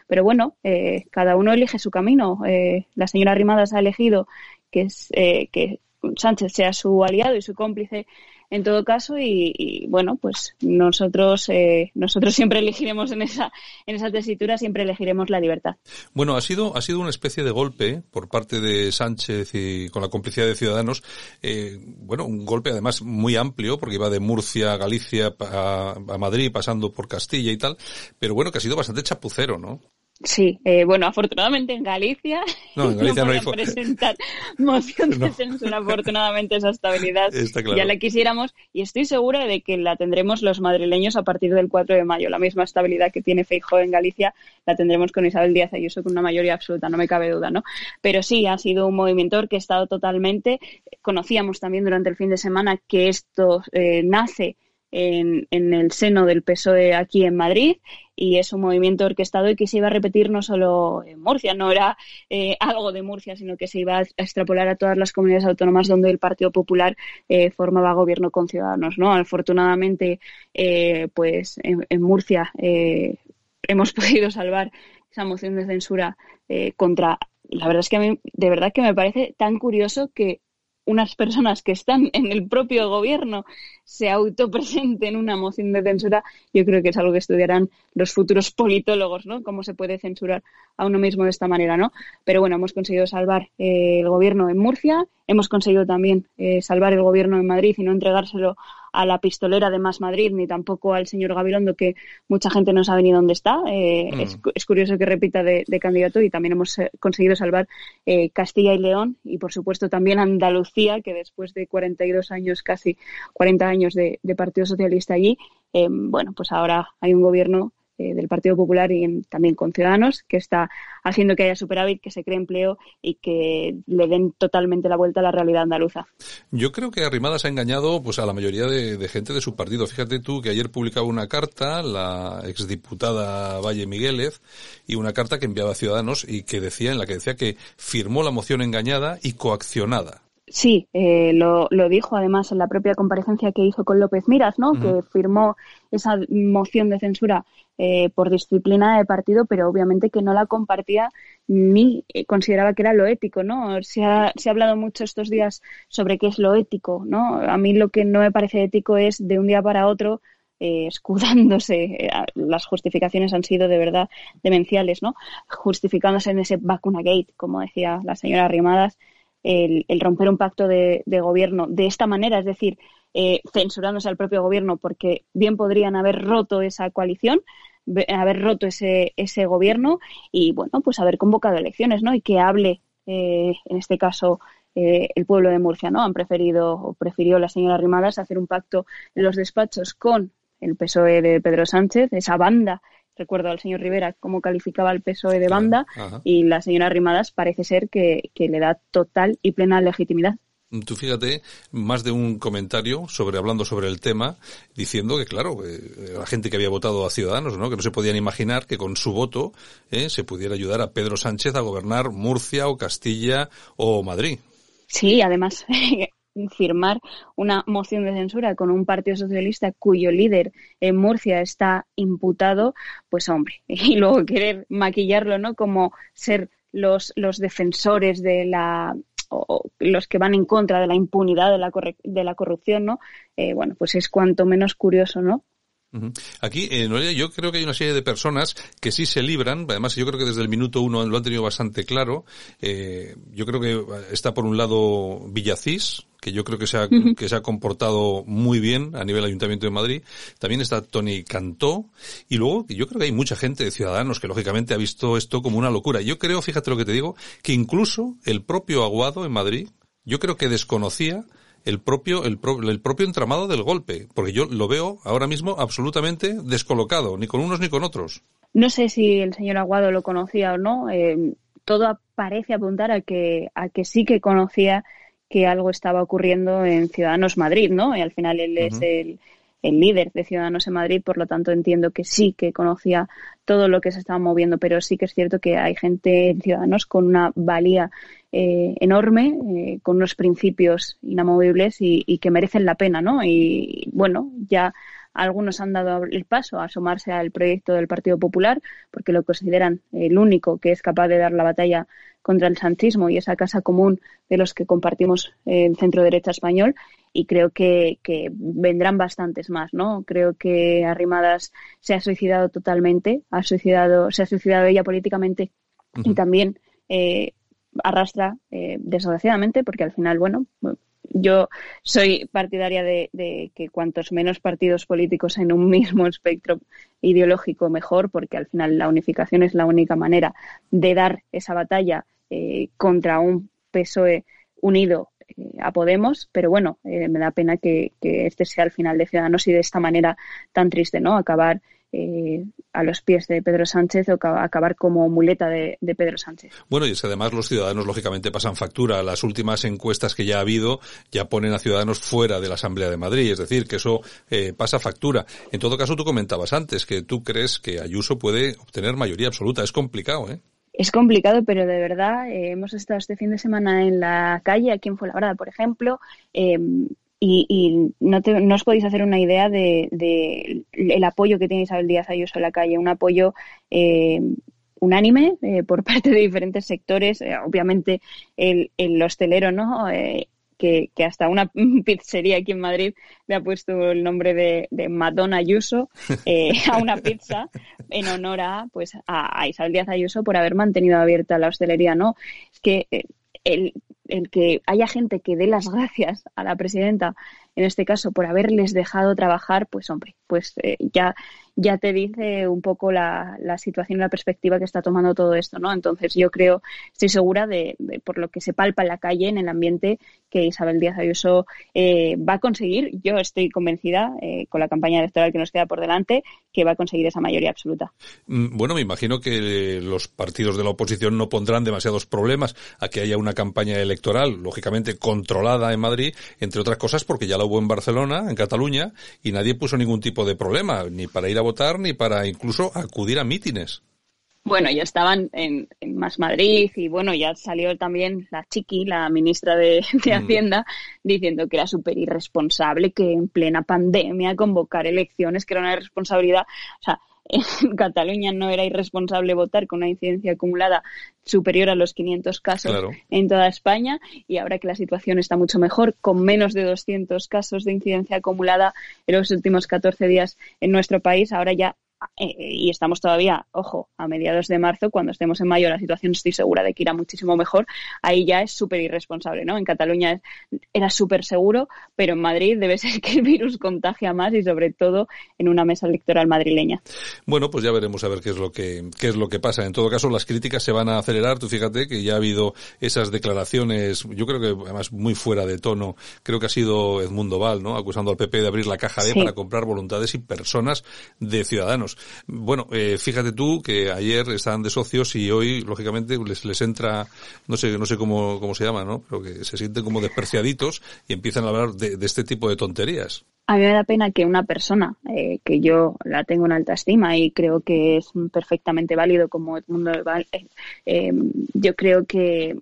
Pero bueno, eh, cada uno elige su camino. Eh, la señora Rimadas ha elegido que, es, eh, que Sánchez sea su aliado y su cómplice en todo caso y, y bueno pues nosotros eh, nosotros siempre elegiremos en esa en esa tesitura siempre elegiremos la libertad. Bueno ha sido ha sido una especie de golpe por parte de Sánchez y con la complicidad de Ciudadanos eh, bueno un golpe además muy amplio porque iba de Murcia a Galicia a, a Madrid pasando por Castilla y tal pero bueno que ha sido bastante chapucero no Sí, eh, bueno, afortunadamente en Galicia no, en Galicia no, no presentar moción de no. censura. Afortunadamente esa estabilidad claro. ya la quisiéramos y estoy segura de que la tendremos los madrileños a partir del 4 de mayo. La misma estabilidad que tiene Feijóo en Galicia la tendremos con Isabel Díaz Ayuso con una mayoría absoluta, no me cabe duda, ¿no? Pero sí, ha sido un movimiento que ha estado totalmente. Conocíamos también durante el fin de semana que esto eh, nace en, el seno del PSOE aquí en Madrid y es un movimiento orquestado y que se iba a repetir no solo en Murcia, no era eh, algo de Murcia, sino que se iba a extrapolar a todas las comunidades autónomas donde el Partido Popular eh, formaba gobierno con Ciudadanos. ¿no? Afortunadamente, eh, pues en, en Murcia hemos podido salvar esa moción de censura contra. La verdad es que a mí, de verdad que me parece tan curioso que unas personas que están en el propio gobierno se autopresenten una moción de censura, yo creo que es algo que estudiarán los futuros politólogos, ¿no? Cómo se puede censurar a uno mismo de esta manera, ¿no? Pero bueno, hemos conseguido salvar eh, el gobierno en Murcia, hemos conseguido también eh, salvar el gobierno en Madrid y no entregárselo a la pistolera de Más Madrid ni tampoco al señor Gabilondo, que mucha gente no sabe ni dónde está. Eh, mm. es, curioso que repita de, candidato y también hemos eh, conseguido salvar eh, Castilla y León y, por supuesto, también Andalucía, que después de 42 años, casi 40 años de, de Partido Socialista allí, bueno, pues ahora hay un gobierno eh, del Partido Popular y también con Ciudadanos, que está haciendo que haya superávit, que se cree empleo y que le den totalmente la vuelta a la realidad andaluza. Yo creo que Arrimadas ha engañado pues a la mayoría de, gente de su partido. Fíjate tú que ayer publicaba una carta la exdiputada Valle Migueles y una carta que enviaba a Ciudadanos y que decía en la que decía que firmó la moción engañada y coaccionada. Sí, eh, lo, lo, dijo además en la propia comparecencia que hizo con López Miras, ¿no? Que firmó esa moción de censura eh, por disciplina de partido, pero obviamente que no la compartía ni eh, consideraba que era lo ético, ¿no? Se ha, se ha hablado mucho estos días sobre qué es lo ético, ¿no? A mí lo que no me parece ético es de un día para otro eh, escudándose, eh, las justificaciones han sido de verdad demenciales, ¿no? Justificándose en ese vacuna gate, como decía la señora Rimadas, el, romper un pacto de, gobierno de esta manera, es decir, eh, censurándose al propio gobierno porque bien podrían haber roto esa coalición, haber roto ese, ese gobierno y, bueno, pues haber convocado elecciones, ¿no? Y que hable, eh, en este caso, eh, el pueblo de Murcia, ¿no? Han preferido, o prefirió la señora Rimadas hacer un pacto en los despachos con el PSOE de Pedro Sánchez, esa banda recuerdo al señor Rivera cómo calificaba el PSOE de banda y la señora Rimadas parece ser que, le da total y plena legitimidad. Tú fíjate, más de un comentario sobre hablando sobre el tema, diciendo que claro, la gente que había votado a Ciudadanos, ¿no? que no se podían imaginar que con su voto eh, se pudiera ayudar a Pedro Sánchez a gobernar Murcia o Castilla o Madrid. Sí, además firmar una moción de censura con un partido socialista cuyo líder en Murcia está imputado, pues hombre, y luego querer maquillarlo, ¿no? Como ser los, los defensores de la o los que van en contra de la impunidad de la, de la corrupción, ¿no? Eh, bueno, pues es cuanto menos curioso, ¿no? Aquí, eh, yo creo que hay una serie de personas que sí se libran, además yo creo que desde el minuto uno lo han tenido bastante claro. Eh, yo creo que está por un lado Villacís, que yo creo que se, ha, que se ha comportado muy bien a nivel Ayuntamiento de Madrid. También está Tony Cantó. Y luego yo creo que hay mucha gente de ciudadanos que lógicamente ha visto esto como una locura. Yo creo, fíjate lo que te digo, que incluso el propio Aguado en Madrid, yo creo que desconocía el propio, el, el, propio entramado del golpe, porque yo lo veo ahora mismo absolutamente descolocado, ni con unos ni con otros. No sé si el señor Aguado lo conocía o no. Eh, todo parece apuntar a que, a que sí que conocía que algo estaba ocurriendo en Ciudadanos Madrid, ¿no? Y al final él es el, el líder de Ciudadanos en Madrid, por lo tanto entiendo que sí que conocía todo lo que se estaba moviendo, pero sí que es cierto que hay gente en Ciudadanos con una valía eh, enorme, eh, con unos principios inamovibles y, que merecen la pena, ¿no? Y bueno, ya algunos han dado el paso a asomarse al proyecto del Partido Popular porque lo consideran el único que es capaz de dar la batalla contra el sanchismo y esa casa común de los que compartimos el centro derecha español y creo que, vendrán bastantes más, ¿no? Creo que Arrimadas se ha suicidado totalmente, ha suicidado, se ha suicidado ella políticamente y también eh, arrastra, eh, desgraciadamente, porque al final, bueno, yo soy partidaria de, que cuantos menos partidos políticos en un mismo espectro ideológico mejor, porque al final la unificación es la única manera de dar esa batalla eh, contra un PSOE unido eh, a Podemos, pero bueno, me da pena que, que, este sea el final de Ciudadanos y de esta manera tan triste, ¿no? Acabar eh, a los pies de Pedro Sánchez o acabar como muleta de, Pedro Sánchez. Bueno, y es que además los ciudadanos lógicamente pasan factura. Las últimas encuestas que ya ha habido ya ponen a ciudadanos fuera de la Asamblea de Madrid, es decir, que eso eh, pasa factura. En todo caso, tú comentabas antes que tú crees que Ayuso puede obtener mayoría absoluta. Es complicado, ¿eh? Es complicado, pero de verdad eh, hemos estado este fin de semana en la calle, aquí en Fuenlabrada, por ejemplo, y, no, no, os podéis hacer una idea de, el apoyo que tiene Isabel Díaz Ayuso en la calle, un apoyo eh, unánime eh, por parte de diferentes sectores, eh, obviamente el, el, hostelero, ¿no? Que, que, hasta una pizzería aquí en Madrid le ha puesto el nombre de, de Madonna Ayuso a una pizza en honor a pues a, a, Isabel Díaz Ayuso por haber mantenido abierta la hostelería, ¿no? Es que el, el que haya gente que dé las gracias a la presidenta en este caso por haberles dejado trabajar, pues hombre, pues eh, ya ya te dice un poco la, la, situación y la perspectiva que está tomando todo esto, ¿no? Entonces yo creo, estoy segura de, por lo que se palpa en la calle, en el ambiente, que Isabel Díaz Ayuso eh, va a conseguir, yo estoy convencida, eh, con la campaña electoral que nos queda por delante, que va a conseguir esa mayoría absoluta. Mm, bueno, me imagino que los partidos de la oposición no pondrán demasiados problemas a que haya una campaña electoral, lógicamente controlada en Madrid, entre otras cosas porque ya la hubo en Barcelona, en Cataluña, y nadie puso ningún tipo de problema, ni para ir a votar ni para incluso acudir a mítines. Bueno, ya estaban en, Más Madrid y bueno, ya salió también la Chiqui, la ministra de, mm. Hacienda, diciendo que era súper irresponsable que en plena pandemia convocar elecciones, que era una irresponsabilidad. O sea, en Cataluña no era irresponsable votar con una incidencia acumulada superior a los 500 casos en toda España y ahora que la situación está mucho mejor, con menos de 200 casos de incidencia acumulada en los últimos 14 días en nuestro país, ahora ya eh, y estamos todavía, ojo, a mediados de marzo, cuando estemos en mayo la situación estoy segura de que irá muchísimo mejor, ahí ya es súper irresponsable, ¿no? En Cataluña era súper seguro, pero en Madrid debe ser que el virus contagia más y sobre todo en una mesa electoral madrileña. Bueno, pues ya veremos a ver qué es lo que, qué es lo que pasa. En todo caso, las críticas se van a acelerar. Tú fíjate que ya ha habido esas declaraciones, yo creo que además muy fuera de tono, creo que ha sido Edmundo Val, ¿no? Acusando al PP de abrir la caja D para comprar voluntades y personas de ciudadanos. Bueno, eh, fíjate tú que ayer estaban de socios y hoy, lógicamente, les, entra, no sé, no sé cómo, cómo se llama, ¿no? Pero que se sienten como despreciaditos y empiezan a hablar de, este tipo de tonterías. A mí me da pena que una persona eh, que yo la tengo en alta estima y creo que es perfectamente válido como el mundo eh, eh, yo creo que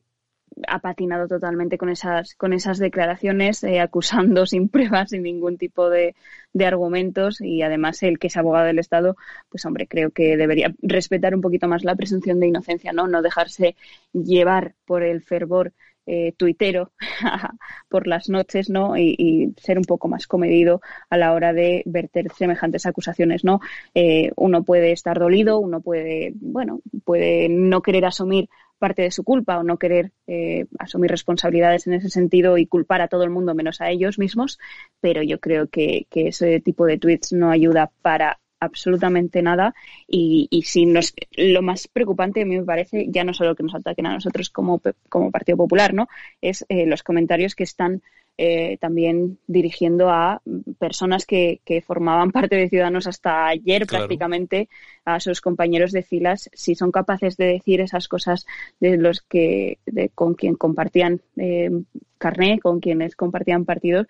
ha patinado totalmente con esas, con esas declaraciones, eh, acusando sin pruebas, sin ningún tipo de, de, argumentos y además el que es abogado del Estado, pues hombre, creo que debería respetar un poquito más la presunción de inocencia, ¿no? No dejarse llevar por el fervor eh, tuitero por las noches, ¿no? Y, ser un poco más comedido a la hora de verter semejantes acusaciones, ¿no? Eh, uno puede estar dolido, uno puede, bueno, puede no querer asumir parte de su culpa o no querer eh, asumir responsabilidades en ese sentido y culpar a todo el mundo menos a ellos mismos, pero yo creo que, ese tipo de tweets no ayuda para absolutamente nada y, y si nos, lo más preocupante a mí me parece ya no solo que nos ataquen a nosotros como, como Partido Popular, ¿no? Es eh, los comentarios que están eh, también dirigiendo a personas que, que, formaban parte de Ciudadanos hasta ayer prácticamente, a sus compañeros de filas, si son capaces de decir esas cosas de los que de, con quien compartían eh, carné, con quienes compartían partidos,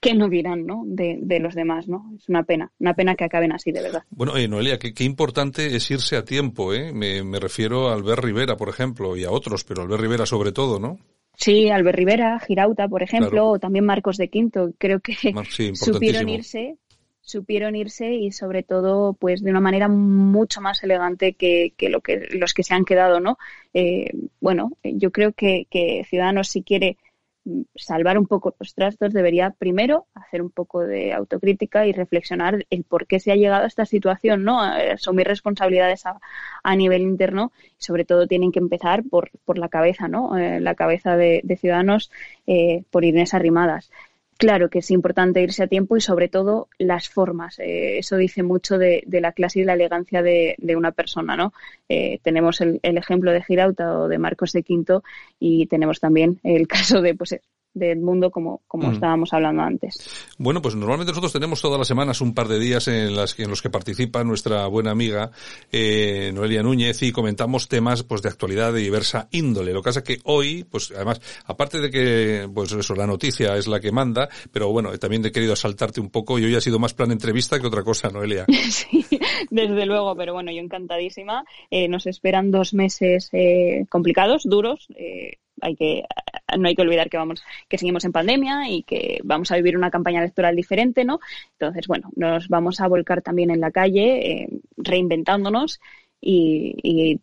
¿qué no dirán ¿no? De, de, los demás? ¿no? Es una pena, una pena que acaben así, de verdad. Bueno, eh, Noelia, qué, qué, importante es irse a tiempo. ¿eh? Me, me refiero a Albert Rivera, por ejemplo, y a otros, pero Albert Rivera sobre todo, ¿no? Sí, Albert Rivera, Girauta, por ejemplo, o también Marcos de Quinto. Creo que supieron irse, supieron irse y sobre todo, pues de una manera mucho más elegante que, que lo que los que se han quedado, ¿no? Eh, bueno, yo creo que, que Ciudadanos si quiere salvar un poco los trastos, debería primero hacer un poco de autocrítica y reflexionar el por qué se ha llegado a esta situación, ¿no? Asumir responsabilidades a, a nivel interno y sobre todo tienen que empezar por, por la cabeza, ¿no? Eh, la cabeza de, de Ciudadanos eh, por Inés Arrimadas. Claro que es importante irse a tiempo y sobre todo las formas. Eh, eso dice mucho de, la clase y la elegancia de, de una persona, ¿no? Eh, tenemos el, el, ejemplo de Girauta o de Marcos de Quinto y tenemos también el caso de pues del mundo como, como mm. estábamos hablando antes. Bueno, pues normalmente nosotros tenemos todas las semanas un par de días en, las, en los que participa nuestra buena amiga eh, Noelia Núñez y comentamos temas pues de actualidad de diversa índole. Lo que pasa es que hoy, pues además, aparte de que pues eso, la noticia es la que manda, pero bueno, también he querido asaltarte un poco y hoy ha sido más plan entrevista que otra cosa, Noelia. sí, desde luego, pero bueno, yo encantadísima. Eh, nos esperan dos meses eh, complicados, duros. Eh, hay que no hay que olvidar que vamos que seguimos en pandemia y que vamos a vivir una campaña electoral diferente no entonces bueno nos vamos a volcar también en la calle eh, reinventándonos y, y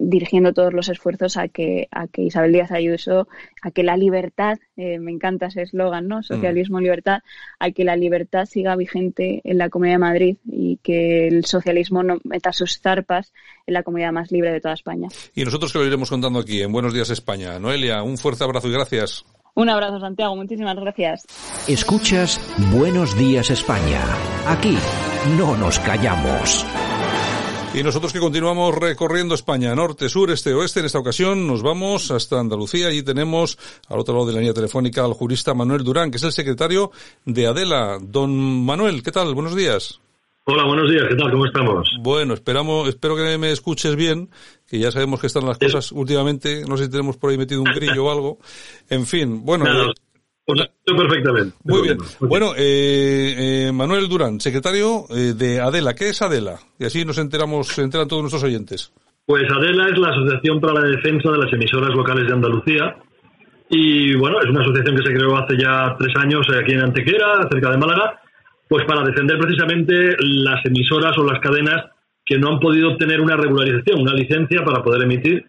dirigiendo todos los esfuerzos a que, a que Isabel Díaz Ayuso, a que la libertad, eh, me encanta ese eslogan, ¿no? Socialismo, libertad, a que la libertad siga vigente en la Comunidad de Madrid y que el socialismo no meta sus zarpas en la comunidad más libre de toda España. Y nosotros que lo iremos contando aquí en Buenos Días España. Noelia, un fuerte abrazo y gracias. Un abrazo, Santiago. Muchísimas gracias. Escuchas Buenos Días España. Aquí no nos callamos. Y nosotros que continuamos recorriendo España, norte, sur, este, oeste, en esta ocasión nos vamos hasta Andalucía. Allí tenemos al otro lado de la línea telefónica al jurista Manuel Durán, que es el secretario de Adela. Don Manuel, ¿qué tal? Buenos días. Hola, buenos días, ¿qué tal? ¿Cómo estamos? Bueno, esperamos, espero que me escuches bien, que ya sabemos que están las cosas últimamente, no sé si tenemos por ahí metido un grillo o algo. En fin, bueno. Perfectamente. Muy bien. Bueno, eh, eh, Manuel Durán, secretario eh, de Adela. ¿Qué es Adela? Y así nos enteramos, se enteran todos nuestros oyentes. Pues Adela es la Asociación para la Defensa de las Emisoras Locales de Andalucía. Y bueno, es una asociación que se creó hace ya tres años aquí en Antequera, cerca de Málaga, pues para defender precisamente las emisoras o las cadenas que no han podido obtener una regularización, una licencia para poder emitir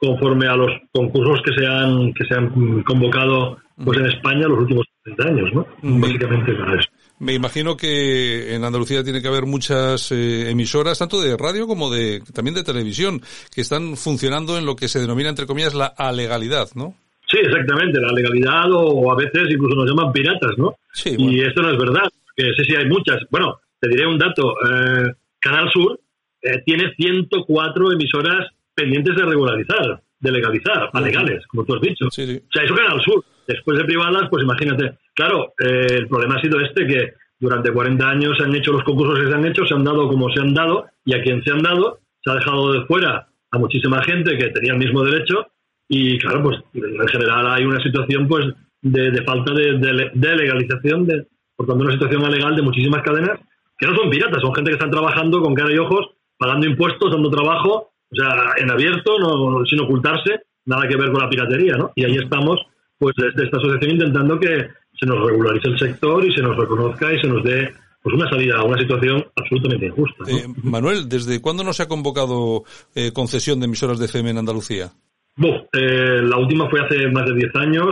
conforme a los concursos que se han, que se han convocado pues en España los últimos 30 años, ¿no? Básicamente para eso. Me imagino que en Andalucía tiene que haber muchas eh, emisoras, tanto de radio como de también de televisión, que están funcionando en lo que se denomina, entre comillas, la alegalidad, ¿no? Sí, exactamente, la legalidad o, a veces incluso nos llaman piratas, ¿no? Sí, Y esto no es verdad, que sí, sí hay muchas. Bueno, te diré un dato. Eh, Canal Sur eh, tiene 104 emisoras pendientes de regularizar, de legalizar, a legales, como tú has dicho. O sea, eso Canal Sur. Después de privadas, pues imagínate. Claro, eh, el problema ha sido este, que durante 40 años se han hecho los concursos que se han hecho, se han dado como se han dado, y a quien se han dado, se ha dejado de fuera a muchísima gente que tenía el mismo derecho, y claro, pues en general hay una situación pues de, de falta de, de, de legalización, de, por tanto una situación legal de muchísimas cadenas que no son piratas, son gente que están trabajando con cara y ojos, pagando impuestos, dando trabajo, o sea, en abierto, no, sin ocultarse, nada que ver con la piratería, ¿no? Y ahí estamos, pues desde esta asociación intentando que se nos regularice el sector y se nos reconozca y se nos dé pues una salida a una situación absolutamente injusta. ¿no? Eh, Manuel, ¿desde cuándo no se ha convocado eh, concesión de emisoras de FM en Andalucía? Buf, eh, la última fue hace más de 10 años,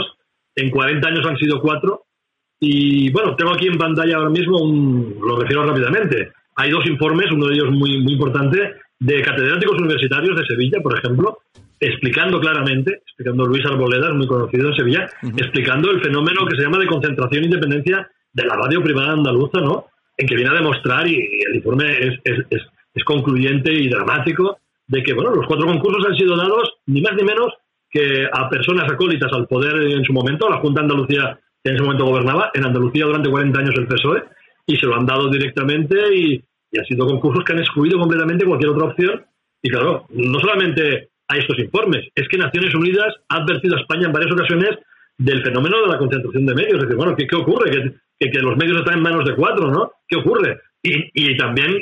en 40 años han sido cuatro, y bueno, tengo aquí en pantalla ahora mismo, un, lo refiero rápidamente, hay dos informes, uno de ellos muy, muy importante, de catedráticos universitarios de Sevilla, por ejemplo, explicando claramente, explicando Luis Arboleda, muy conocido en Sevilla, explicando el fenómeno que se llama de concentración e independencia de la radio privada andaluza, ¿no? En que viene a demostrar, y, y el informe es, es, es, es, concluyente y dramático, de que, bueno, los cuatro concursos han sido dados ni más ni menos que a personas acólitas al poder en su momento, a la Junta de Andalucía que en ese momento gobernaba, en Andalucía durante 40 años el PSOE, y se lo han dado directamente y, y han sido concursos que han excluido completamente cualquier otra opción. Y claro, no solamente hay estos informes, es que Naciones Unidas ha advertido a España en varias ocasiones del fenómeno de la concentración de medios. Es decir, bueno, ¿qué, qué ocurre? Que, que, que, los medios están en manos de cuatro, ¿no? ¿Qué ocurre? Y, y también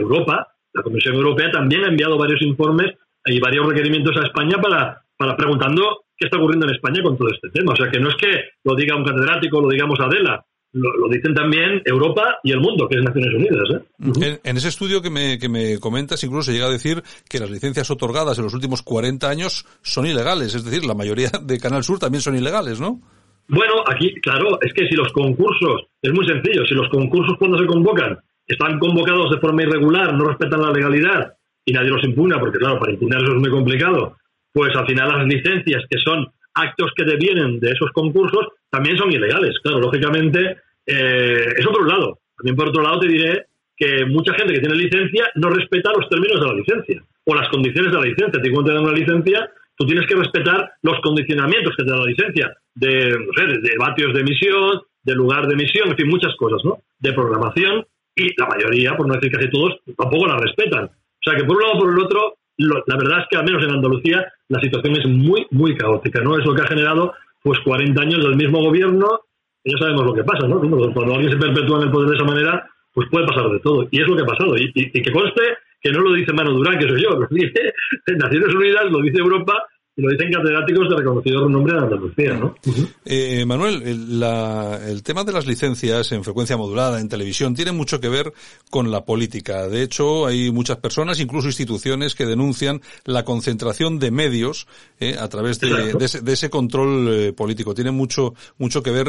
Europa, la Comisión Europea también ha enviado varios informes y varios requerimientos a España para, para preguntando qué está ocurriendo en España con todo este tema. O sea, que no es que lo diga un catedrático, lo digamos Adela, lo, lo, dicen también Europa y el mundo, que es Naciones Unidas. ¿eh? Uh -huh. en, en, ese estudio que me, que me comentas, incluso se llega a decir que las licencias otorgadas en los últimos 40 años son ilegales. Es decir, la mayoría de Canal Sur también son ilegales, ¿no? Bueno, aquí, claro, es que si los concursos, es muy sencillo, si los concursos cuando se convocan están convocados de forma irregular, no respetan la legalidad y nadie los impugna, porque claro, para impugnar eso es muy complicado, pues al final las licencias que son actos que devienen de esos concursos también son ilegales. Claro, lógicamente, eh, eso lado. También por otro lado te diré que mucha gente que tiene licencia no respeta los términos de la licencia o las condiciones de la licencia. Te dan una licencia, tú tienes que respetar los condicionamientos que te da la licencia de, no sé, de, vatios de emisión, de lugar de emisión, en fin, muchas cosas, ¿no? De programación y la mayoría, por no decir casi todos, tampoco la respetan. O sea que por un lado por el otro, lo, la verdad es que al menos en Andalucía la situación es muy, muy caótica, ¿no? Es lo que ha generado pues 40 años del mismo gobierno, y ya sabemos lo que pasa, ¿no? Cuando alguien se perpetúa en el poder de esa manera, pues puede pasar de todo. Y es lo que ha pasado. Y, y, que conste que no lo dice Mano Durán, que soy yo, lo dice Naciones Unidas, lo dice Europa, y lo dicen catedráticos de reconocido renombre en Andalucía, ¿no? Uh -huh. eh, Manuel, el, la, el, tema de las licencias en frecuencia modulada, en televisión, tiene mucho que ver con la política. De hecho, hay muchas personas, incluso instituciones, que denuncian la concentración de medios eh, a través de, de, ese, de ese, control eh, político. Tiene mucho, mucho que ver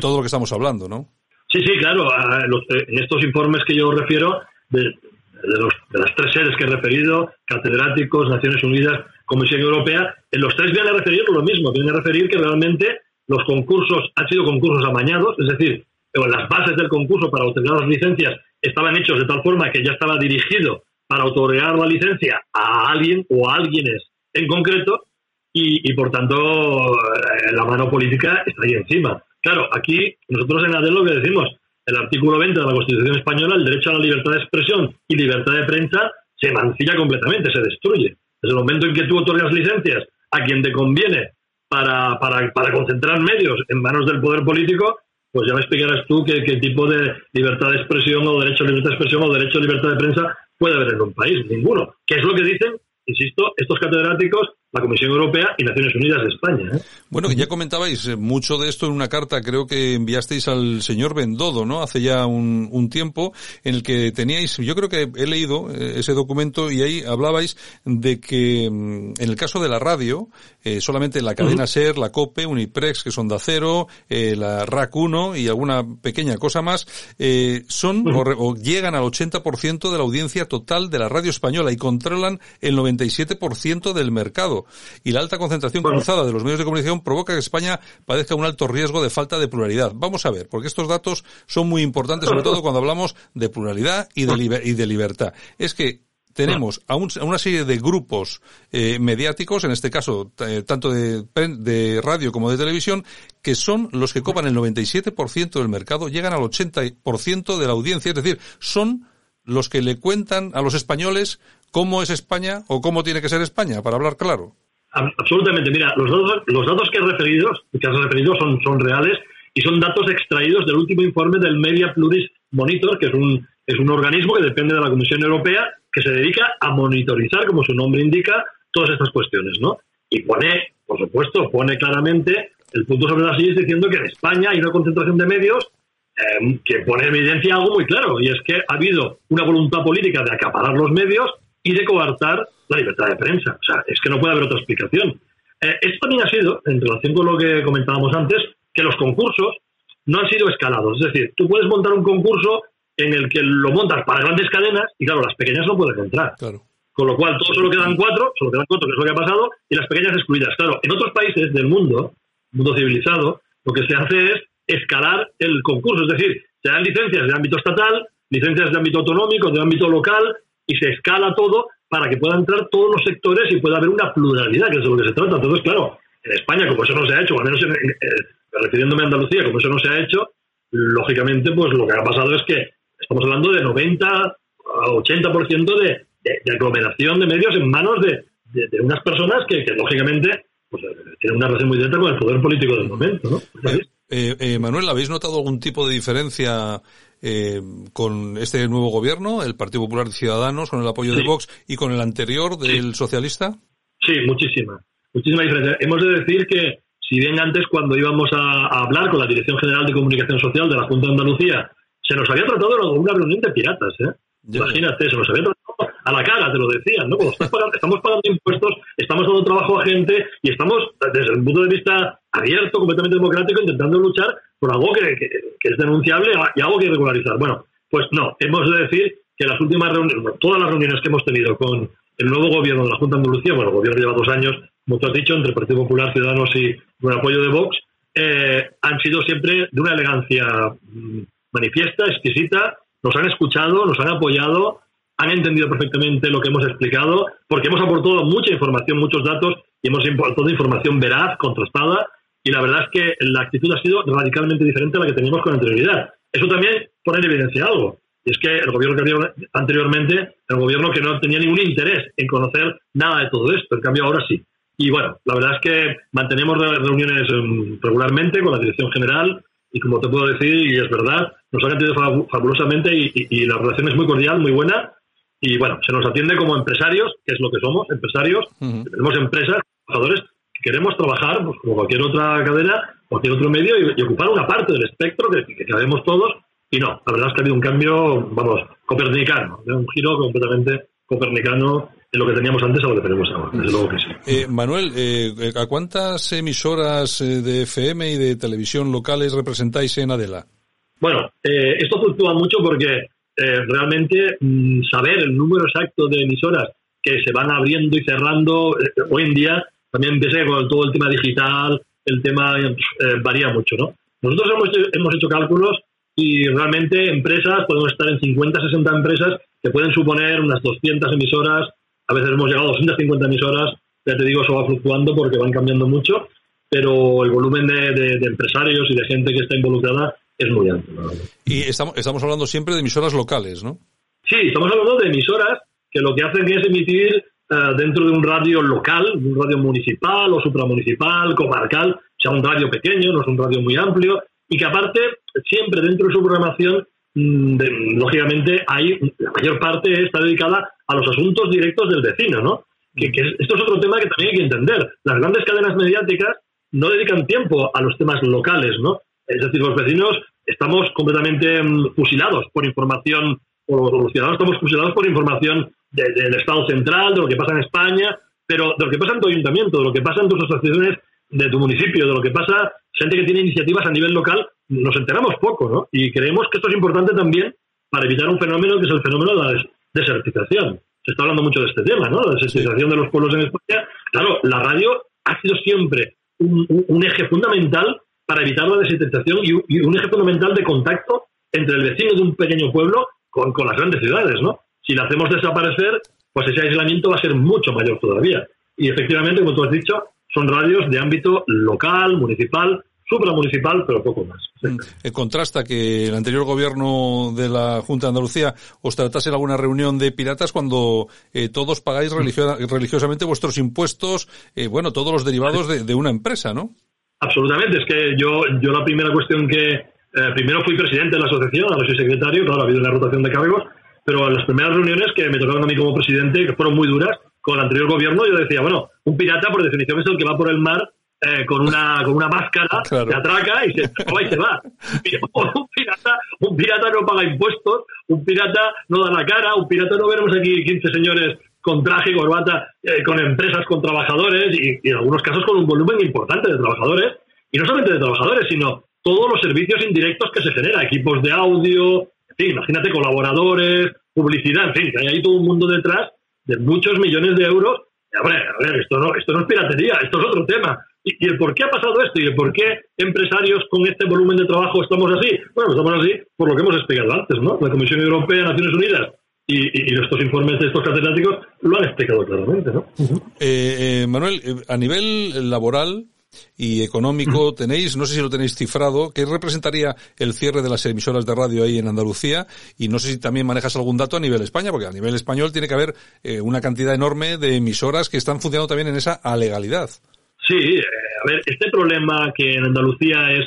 todo lo que estamos hablando, ¿no? Sí, sí, claro. Los, en estos informes que yo refiero, de, de, los, de las tres sedes que he referido, catedráticos, Naciones Unidas, Comisión Europea, en los tres vienen a referir lo mismo, vienen a referir que realmente los concursos han sido concursos amañados, es decir, las bases del concurso para otorgar las licencias estaban hechos de tal forma que ya estaba dirigido para otorgar la licencia a alguien o a alguienes en concreto y, por tanto eh, la mano política está ahí encima. Claro, aquí nosotros en ADEL lo que decimos, el artículo 20 de la Constitución Española, el derecho a la libertad de expresión y libertad de prensa se mancilla completamente, se destruye. Desde el momento en que tú otorgas licencias a quien te conviene para, para, concentrar medios en manos del poder político, pues ya me explicarás tú qué, qué, tipo de libertad de expresión o derecho a libertad de expresión o derecho a libertad de prensa puede haber en un país. Ninguno. ¿Qué es lo que dicen, insisto, estos catedráticos la Comisión Europea y Naciones Unidas de España. ¿eh? Bueno, ya comentabais eh, mucho de esto en una carta, creo que enviasteis al señor Bendodo, ¿no? Hace ya un, un tiempo, en el que teníais, yo creo que he leído eh, ese documento y ahí hablabais de que mm, en el caso de la radio, eh, solamente la cadena SER, la COPE, Uniprex, que son de acero, eh, la RAC 1 y alguna pequeña cosa más, eh, son o, o, llegan al 80% de la audiencia total de la radio española y controlan el 97% del mercado y la alta concentración cruzada de los medios de comunicación provoca que España padezca un alto riesgo de falta de pluralidad. Vamos a ver, porque estos datos son muy importantes, sobre todo cuando hablamos de pluralidad y de, y de libertad. Es que tenemos a, un, a, una serie de grupos eh, mediáticos, en este caso eh, tanto de, de, radio como de televisión, que son los que copan el 97% del mercado, llegan al 80% de la audiencia, es decir, son los que le cuentan a los españoles cómo es España o cómo tiene que ser España, para hablar claro. Absolutamente. Mira, los datos, los datos que, has referido, que has referido son, son reales y son datos extraídos del último informe del Media Pluris Monitor, que es un, es un organismo que depende de la Comisión Europea que se dedica a monitorizar, como su nombre indica, todas estas cuestiones, ¿no? Y pone, por supuesto, pone claramente el punto sobre las sillas diciendo que en España hay una concentración de medios eh, que pone en evidencia algo muy claro, y es que ha habido una voluntad política de acaparar los medios y de coartar la libertad de prensa. O sea, es que no puede haber otra explicación. Eh, esto también ha sido, en relación con lo que comentábamos antes, que los concursos no han sido escalados. Es decir, tú puedes montar un concurso en el que lo montas para grandes cadenas y, claro, las pequeñas no pueden entrar. Claro. Con lo cual, todos solo quedan cuatro, solo quedan cuatro, que es lo que ha pasado, y las pequeñas excluidas. Claro, en otros países del mundo, mundo civilizado, lo que se hace es escalar el concurso. Es decir, se dan licencias de ámbito estatal, licencias de ámbito autonómico, de ámbito local, y se escala todo para que puedan entrar todos los sectores y pueda haber una pluralidad, que es de lo que se trata. Entonces, claro, en España, como eso no se ha hecho, o al menos en, refiriéndome a Andalucía, como eso no se ha hecho, lógicamente, pues lo que ha pasado es que estamos hablando de 90 a 80% de, de, de aglomeración de medios en manos de, de unas personas que, que lógicamente, pues, tienen una relación muy directa con el poder político del momento, ¿no? Eh, eh, Manuel, ¿habéis notado algún tipo de diferencia eh, con este nuevo gobierno, el Partido Popular de Ciudadanos, con el apoyo Sí. de Vox y con el anterior del socialista? Sí, muchísima, muchísima diferencia. Hemos de decir que, si bien antes cuando íbamos a, a hablar con la Dirección General de Comunicación Social de la Junta de Andalucía, se nos había tratado de una reunión de piratas, ¿eh? Imagínate, se nos había tratado a la cara, te lo decían, ¿no? Pagando- estamos pagando impuestos, estamos dando trabajo a gente y estamos, desde el punto de vista abierto, completamente democrático, intentando luchar por algo que, es denunciable y algo que regularizar. Bueno, pues no, hemos de decir que las últimas reuniones, todas las reuniones que hemos tenido con el nuevo gobierno de la Junta de Andalucía, bueno, el gobierno lleva dos años, como tú has dicho, entre Partido Popular, Ciudadanos y con apoyo de Vox, eh, han sido siempre de una elegancia mm, manifiesta, exquisita, nos han escuchado, nos han apoyado, han entendido perfectamente lo que hemos explicado, porque hemos aportado mucha información, muchos datos, y hemos aportado información veraz, contrastada, y la verdad es que la actitud ha sido radicalmente diferente a la que teníamos con anterioridad. Eso también pone en evidencia algo, y es que el gobierno que había anteriormente era un gobierno que no tenía ningún interés en conocer nada de todo esto, en cambio ahora sí. Y bueno, la verdad es que mantenemos re- reuniones em, regularmente con la dirección general y como te puedo decir, y es verdad, nos han atendido fabu- fabulosamente y, y- y la relación es muy cordial, muy buena. Y bueno, se nos atiende como empresarios, que es lo que somos, empresarios. Tenemos empresas, trabajadores queremos trabajar pues, como cualquier otra cadena, cualquier otro medio y, y ocupar una parte del espectro que, que cabemos todos. Y no, la verdad es que ha habido un cambio, vamos, copernicano, ¿eh? un giro completamente copernicano en lo que teníamos antes a lo que tenemos ahora. Desde luego que sí. Eh, Manuel, eh, ¿a cuántas emisoras de FM y de televisión locales representáis en Adela? Bueno, eh, esto fluctúa mucho porque realmente mm, saber el número exacto de emisoras que se van abriendo y cerrando hoy en día también empieza con todo el tema digital, el tema eh, varía mucho, ¿no? Nosotros hemos, hemos hecho cálculos y realmente empresas, podemos estar en 50, 60 empresas que pueden suponer unas 200 emisoras, a veces hemos llegado a 250 emisoras, ya te digo, eso va fluctuando porque van cambiando mucho, pero el volumen de, empresarios y de gente que está involucrada es muy alto. Y estamos, estamos hablando siempre de emisoras locales, ¿no? Sí, estamos hablando de emisoras que lo que hacen es emitir eh, dentro de un radio local, un radio municipal o supramunicipal, comarcal, o sea, un radio pequeño, no es un radio muy amplio, y que aparte, siempre dentro de su programación, mm, lógicamente, hay la mayor parte está dedicada a los asuntos directos del vecino, ¿no? Que, esto es otro tema que también hay que entender. Las grandes cadenas mediáticas no dedican tiempo a los temas locales, ¿no? Es decir, los vecinos estamos completamente mm, fusilados por información, o los ciudadanos estamos fusilados por información del Estado central, de lo que pasa en España, pero de lo que pasa en tu ayuntamiento, de lo que pasa en tus asociaciones de tu municipio, de lo que pasa, gente que tiene iniciativas a nivel local, nos enteramos poco, ¿no? Y creemos que esto es importante también para evitar un fenómeno que es el fenómeno de la desertización. Se está hablando mucho de este tema, ¿no? La desertización de los pueblos en España. Claro, la radio ha sido siempre un, eje fundamental para evitar la desertización y, un eje fundamental de contacto entre el vecino de un pequeño pueblo con, con las grandes ciudades, ¿no? Si la hacemos desaparecer, pues ese aislamiento va a ser mucho mayor todavía. Y efectivamente, como tú has dicho, son radios de ámbito local, municipal, supramunicipal, pero poco más. Mm. Eh, contrasta que el anterior gobierno de la Junta de Andalucía os tratase en alguna reunión de piratas cuando eh, todos pagáis religiosamente vuestros impuestos, eh, bueno, todos los derivados de, una empresa, ¿no? Absolutamente. Es que yo, yo la primera cuestión que, primero fui presidente de la asociación, ahora soy secretario, claro, ha habido una rotación de cargos, pero las primeras reuniones que me tocaron a mí como presidente, que fueron muy duras, con el anterior gobierno, yo decía, bueno, un pirata por definición es el que va por el mar eh, con una con una máscara, se atraca y se, y se va. Un pirata, un pirata no paga impuestos, un pirata no da la cara, un pirata no veremos aquí 15 señores con traje, corbata, eh, con empresas, con trabajadores y, y, en algunos casos con un volumen importante de trabajadores. Y no solamente de trabajadores, sino todos los servicios indirectos que se genera, equipos de audio, en fin, imagínate colaboradores, publicidad, en fin, que hay ahí todo un mundo detrás de muchos millones de euros. a ver, esto no, esto no es piratería, esto es otro tema. Y, el por qué ha pasado esto y el por qué empresarios con este volumen de trabajo estamos así. Bueno, estamos así por lo que hemos explicado antes, ¿no? La Comisión Europea, Naciones Unidas y, y, estos informes de estos catedráticos lo han explicado claramente, ¿no? Eh, eh, Manuel, eh, a nivel laboral, y económico tenéis, no sé si lo tenéis cifrado, ¿qué representaría el cierre de las emisoras de radio ahí en Andalucía? Y no sé si también manejas algún dato a nivel España, porque a nivel español tiene que haber eh, una cantidad enorme de emisoras que están funcionando también en esa alegalidad. Sí, eh, a ver, este problema que en Andalucía es...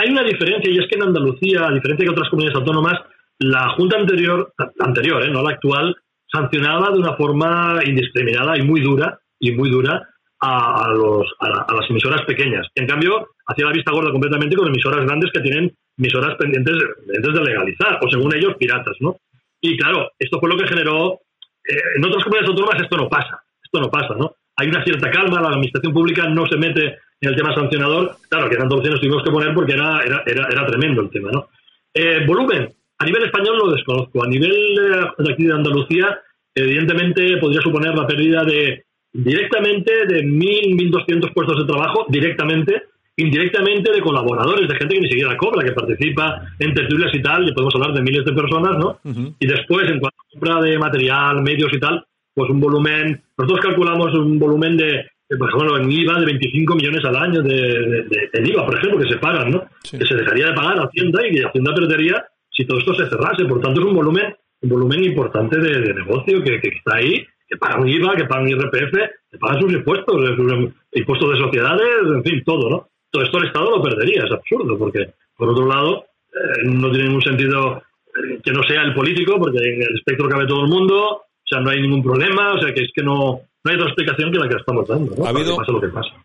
Hay, una diferencia y es que en Andalucía, a diferencia de otras comunidades autónomas, la Junta anterior, anterior, eh, no la actual, sancionaba de una forma indiscriminada y muy dura, y muy dura, a, los, a, las emisoras pequeñas. En cambio, hacía la vista gorda completamente con emisoras grandes que tienen emisoras pendientes, de legalizar, o según ellos, piratas, ¿no? Y claro, esto fue lo que generó... Eh, en otras comunidades autónomas esto no pasa, esto no pasa, ¿no? Hay una cierta calma, la administración pública no se mete en el tema sancionador. Claro, que tantas opciones tuvimos que poner porque era, era, era, tremendo el tema, ¿no? Eh, volumen, a nivel español lo desconozco. A nivel de aquí de Andalucía, evidentemente podría suponer la pérdida de directamente de 1.000, 1.200 puestos de trabajo, directamente, indirectamente de colaboradores, de gente que ni siquiera cobra, que participa en tertulias y tal, y podemos hablar de miles de personas, ¿no? Y después, en cuanto a compra de material, medios y tal, pues un volumen, nosotros calculamos un volumen de, por ejemplo, en IVA de 25 millones al año de, de, IVA, por ejemplo, que se pagan, ¿no? Que se dejaría de pagar a Hacienda y que Hacienda perdería si todo esto se cerrase. Por tanto, es un volumen, un volumen importante de, negocio que, que está ahí que pagan IVA, que pagan IRPF, que pagan sus impuestos, sus impuestos de sociedades, en fin, todo, ¿no? Todo esto el Estado lo perdería, es absurdo, porque, por otro lado, eh, no tiene ningún sentido eh, que no sea el político, porque en el espectro cabe todo el mundo, o sea, no hay ningún problema, o sea, que es que no, no hay otra explicación que la que estamos dando, ¿no? Ha habido,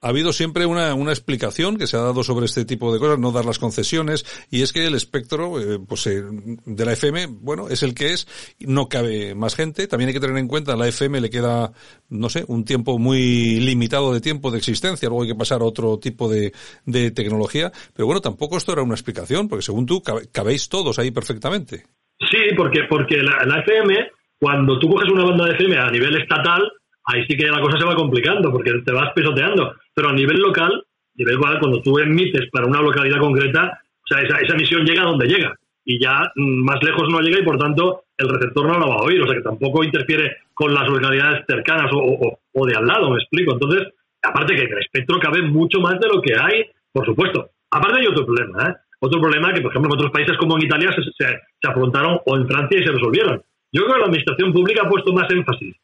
Ha habido siempre una, una explicación que se ha dado sobre este tipo de cosas, no dar las concesiones, y es que el espectro, eh, pues, eh, de la FM, bueno, es el que es, no cabe más gente, también hay que tener en cuenta, a la FM le queda, no sé, un tiempo muy limitado de tiempo de existencia, luego hay que pasar a otro tipo de, de tecnología, pero bueno, tampoco esto era una explicación, porque según tú, cabéis todos ahí perfectamente. Sí, porque, porque la, la FM, cuando tú coges una banda de FM a nivel estatal, ahí sí que la cosa se va complicando porque te vas pisoteando. Pero a nivel local, da igual, cuando tú emites para una localidad concreta, o sea, esa, esa emisión llega donde llega. Y ya mm, más lejos no llega y por tanto el receptor no la va a oír. O sea, que tampoco interfiere con las localidades cercanas o, o- o de al lado, me explico. Entonces, aparte que el espectro cabe mucho más de lo que hay, por supuesto. Aparte hay otro problema, ¿eh? Otro problema que, por ejemplo, en otros países como en Italia se, se- se afrontaron o en Francia y se resolvieron. Yo creo que la administración pública ha puesto más énfasis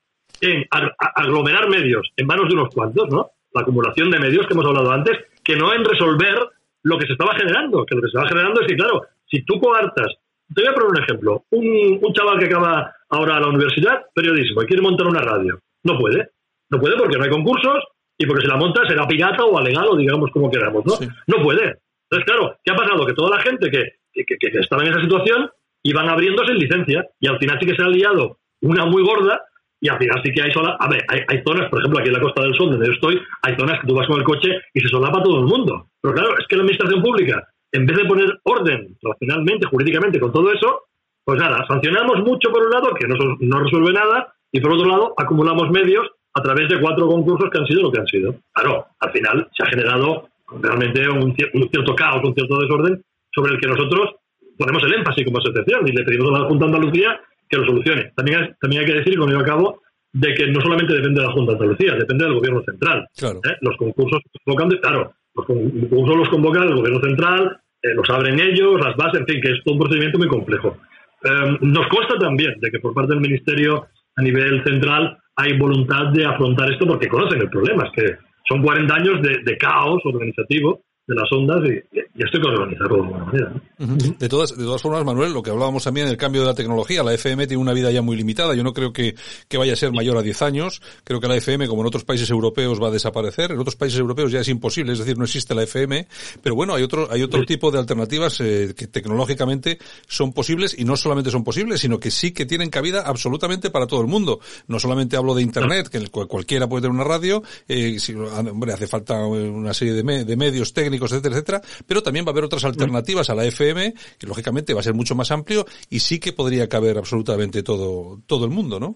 en ag- a- aglomerar medios en manos de unos cuantos, ¿no? La acumulación de medios que hemos hablado antes, que no en resolver lo que se estaba generando. Que lo que se estaba generando es que, claro, si tú coartas, te voy a poner un ejemplo. Un, un chaval que acaba ahora la universidad, periodismo, y quiere montar una radio. No puede. No puede porque no hay concursos y porque si la monta será pirata o alegal o digamos como queramos, ¿no? No puede. Entonces, claro, ¿qué ha pasado? Que toda la gente que, que, que- que estaba en esa situación iban abriéndose en licencia y al final sí que se ha liado una muy gorda y al final sí que hay sola. A ver, hay, hay zonas, por ejemplo, aquí en la Costa del Sol, donde yo estoy, hay zonas que tú vas con el coche y se solapa todo el mundo. Pero claro, es que la administración pública, en vez de poner orden racionalmente, jurídicamente, con todo eso, pues nada, sancionamos mucho por un lado, que no, no resuelve nada, y por otro lado, acumulamos medios a través de cuatro concursos que han sido lo que han sido. Claro, al final se ha generado realmente un, un cierto caos, un cierto desorden, sobre el que nosotros ponemos el énfasis como asociación y le pedimos a la Junta de Andalucía que lo solucione. También también hay que decir, y con ello acabo, de que no solamente depende de la Junta de Andalucía, depende del Gobierno central. ¿eh? Los concursos convocan, de- claro, los con- concursos los convoca el Gobierno central, eh, los abren ellos, las bases, en fin, que es todo un procedimiento muy complejo. Eh, nos consta también de que por parte del Ministerio a nivel central hay voluntad de afrontar esto porque conocen el problema, es que son 40 años de, de caos organizativo de las ondas y, y esto hay que organizarlo de alguna manera. ¿no? De todas, de todas formas, Manuel, lo que hablábamos también del cambio de la tecnología, la FM tiene una vida ya muy limitada. Yo no creo que, que vaya a ser mayor a 10 años. Creo que la FM, como en otros países europeos, va a desaparecer. En otros países europeos ya es imposible, es decir, no existe la FM. Pero bueno, hay otro, hay otro tipo de alternativas eh, que tecnológicamente son posibles y no solamente son posibles, sino que sí que tienen cabida absolutamente para todo el mundo. No solamente hablo de Internet, que cualquiera puede tener una radio, eh, si- hombre, hace falta una serie de, me- de medios técnicos, etcétera, etcétera, pero también va a haber otras alternativas a la FM, que lógicamente va a ser mucho más amplio y sí que podría caber absolutamente todo, todo el mundo, ¿no?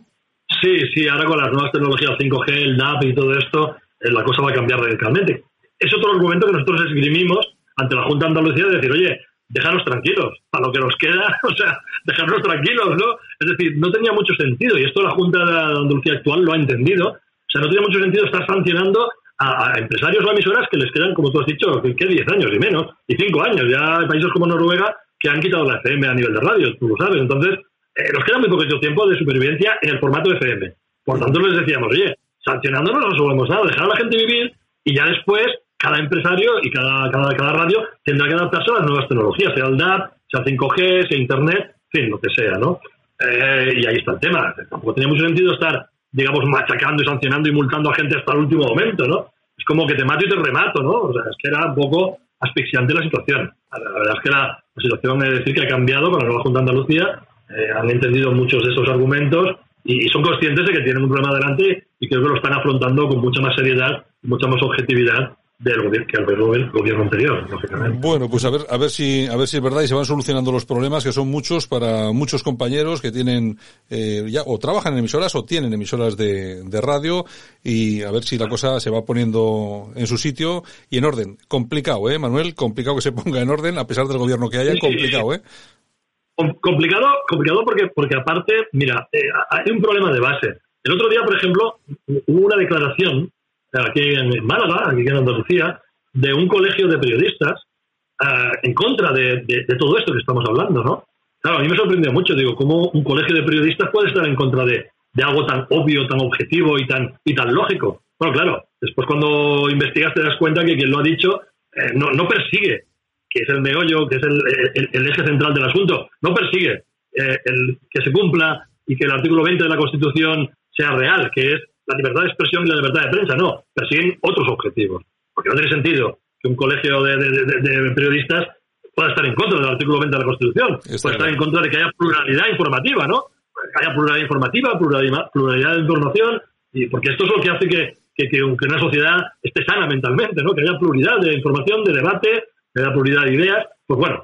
Sí, sí, ahora con las nuevas tecnologías 5G, el NAP y todo esto, eh, la cosa va a cambiar radicalmente. Es otro argumento que nosotros esgrimimos ante la Junta de Andalucía de decir, oye, déjanos tranquilos, a lo que nos queda, o sea, déjanos tranquilos, ¿no? Es decir, no tenía mucho sentido, y esto la Junta de Andalucía actual lo ha entendido, o sea, no tenía mucho sentido estar sancionando a, a empresarios o emisoras que les quedan, como tú has dicho, que, que 10 años y menos, y 5 años. Ya hay países como Noruega que han quitado la FM a nivel de radio, tú lo sabes. Entonces, eh, nos queda muy poquito tiempo de supervivencia en el formato FM. Por tanto, les decíamos, oye, sancionándonos no resolvemos nada, dejar a la gente vivir y ya después cada empresario y cada, cada, cada radio tendrá que adaptarse a las nuevas tecnologías, sea el DAP, sea 5G, sea Internet, en fin, lo que sea, ¿no? Eh, y ahí está el tema. Tampoco tenía mucho sentido estar, digamos, machacando y sancionando y multando a gente hasta el último momento, ¿no? Es como que te mato y te remato, ¿no? O sea, es que era un poco asfixiante la situación. La verdad es que la, la situación, es decir, que ha cambiado con la nueva Junta de Andalucía, eh, han entendido muchos de esos argumentos y, son conscientes de que tienen un problema delante y creo que lo están afrontando con mucha más seriedad, mucha más objetividad del gobierno que gobierno, el gobierno anterior, lógicamente. Bueno, pues a ver, a ver si, a ver si es verdad y se van solucionando los problemas que son muchos para muchos compañeros que tienen eh, ya o trabajan en emisoras o tienen emisoras de, de radio y a ver si la cosa se va poniendo en su sitio y en orden. Complicado, eh, Manuel, complicado que se ponga en orden a pesar del gobierno que haya, Sí, complicado, eh. Com- complicado, complicado porque, porque aparte, mira, eh, hay un problema de base. El otro día, por ejemplo, hubo una declaración aquí en Málaga, aquí en Andalucía, de un colegio de periodistas eh, en contra de, de- todo esto que estamos hablando, ¿no? Claro, a mí me sorprendió mucho, digo, cómo un colegio de periodistas puede estar en contra de, de algo tan obvio, tan objetivo y tan, y tan lógico. Bueno, claro, después cuando investigas te das cuenta que quien lo ha dicho eh, no, no persigue que es el meollo, que es el, el- el eje central del asunto, no persigue eh, el que se cumpla y que el artículo 20 de la Constitución sea real, que es la libertad de expresión y la libertad de prensa, no, persiguen otros objetivos. Porque no tiene sentido que un colegio de, de- de- de periodistas pueda estar en contra del artículo 20 de la Constitución, pueda estar en contra de que haya pluralidad informativa, ¿no? Que haya pluralidad informativa, pluralidad, pluralidad de información, y porque esto es lo que hace que, que, que que una sociedad esté sana mentalmente, ¿no? Que haya pluralidad de información, de debate, que haya pluralidad de ideas. Pues bueno,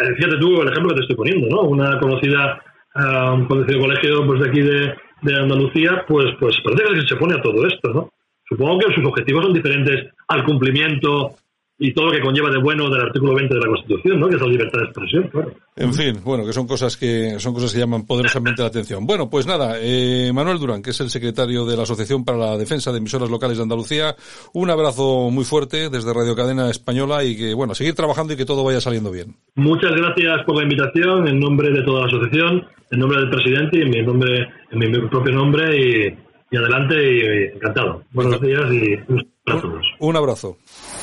eh, fíjate tú el ejemplo que te estoy poniendo, ¿no? Una conocida, ah, un conocido colegio pues de aquí de, de Andalucía, pues, pues parece que se pone a todo esto, ¿no? Supongo que sus objetivos son diferentes al cumplimiento y todo lo que conlleva de bueno del artículo 20 de la Constitución, ¿no? Que es la libertad de expresión, claro. En fin, bueno, que son cosas que son cosas que llaman poderosamente la atención. Bueno, pues nada, eh, Manuel Durán, que es el secretario de la Asociación para la Defensa de Emisoras Locales de Andalucía, un abrazo muy fuerte desde Radio Cadena Española y que, bueno, seguir trabajando y que todo vaya saliendo bien. Muchas gracias por la invitación en nombre de toda la asociación, en nombre del presidente y en mi nombre, en mi propio nombre y, y adelante y, encantado. Buenos días y un abrazo. Un abrazo.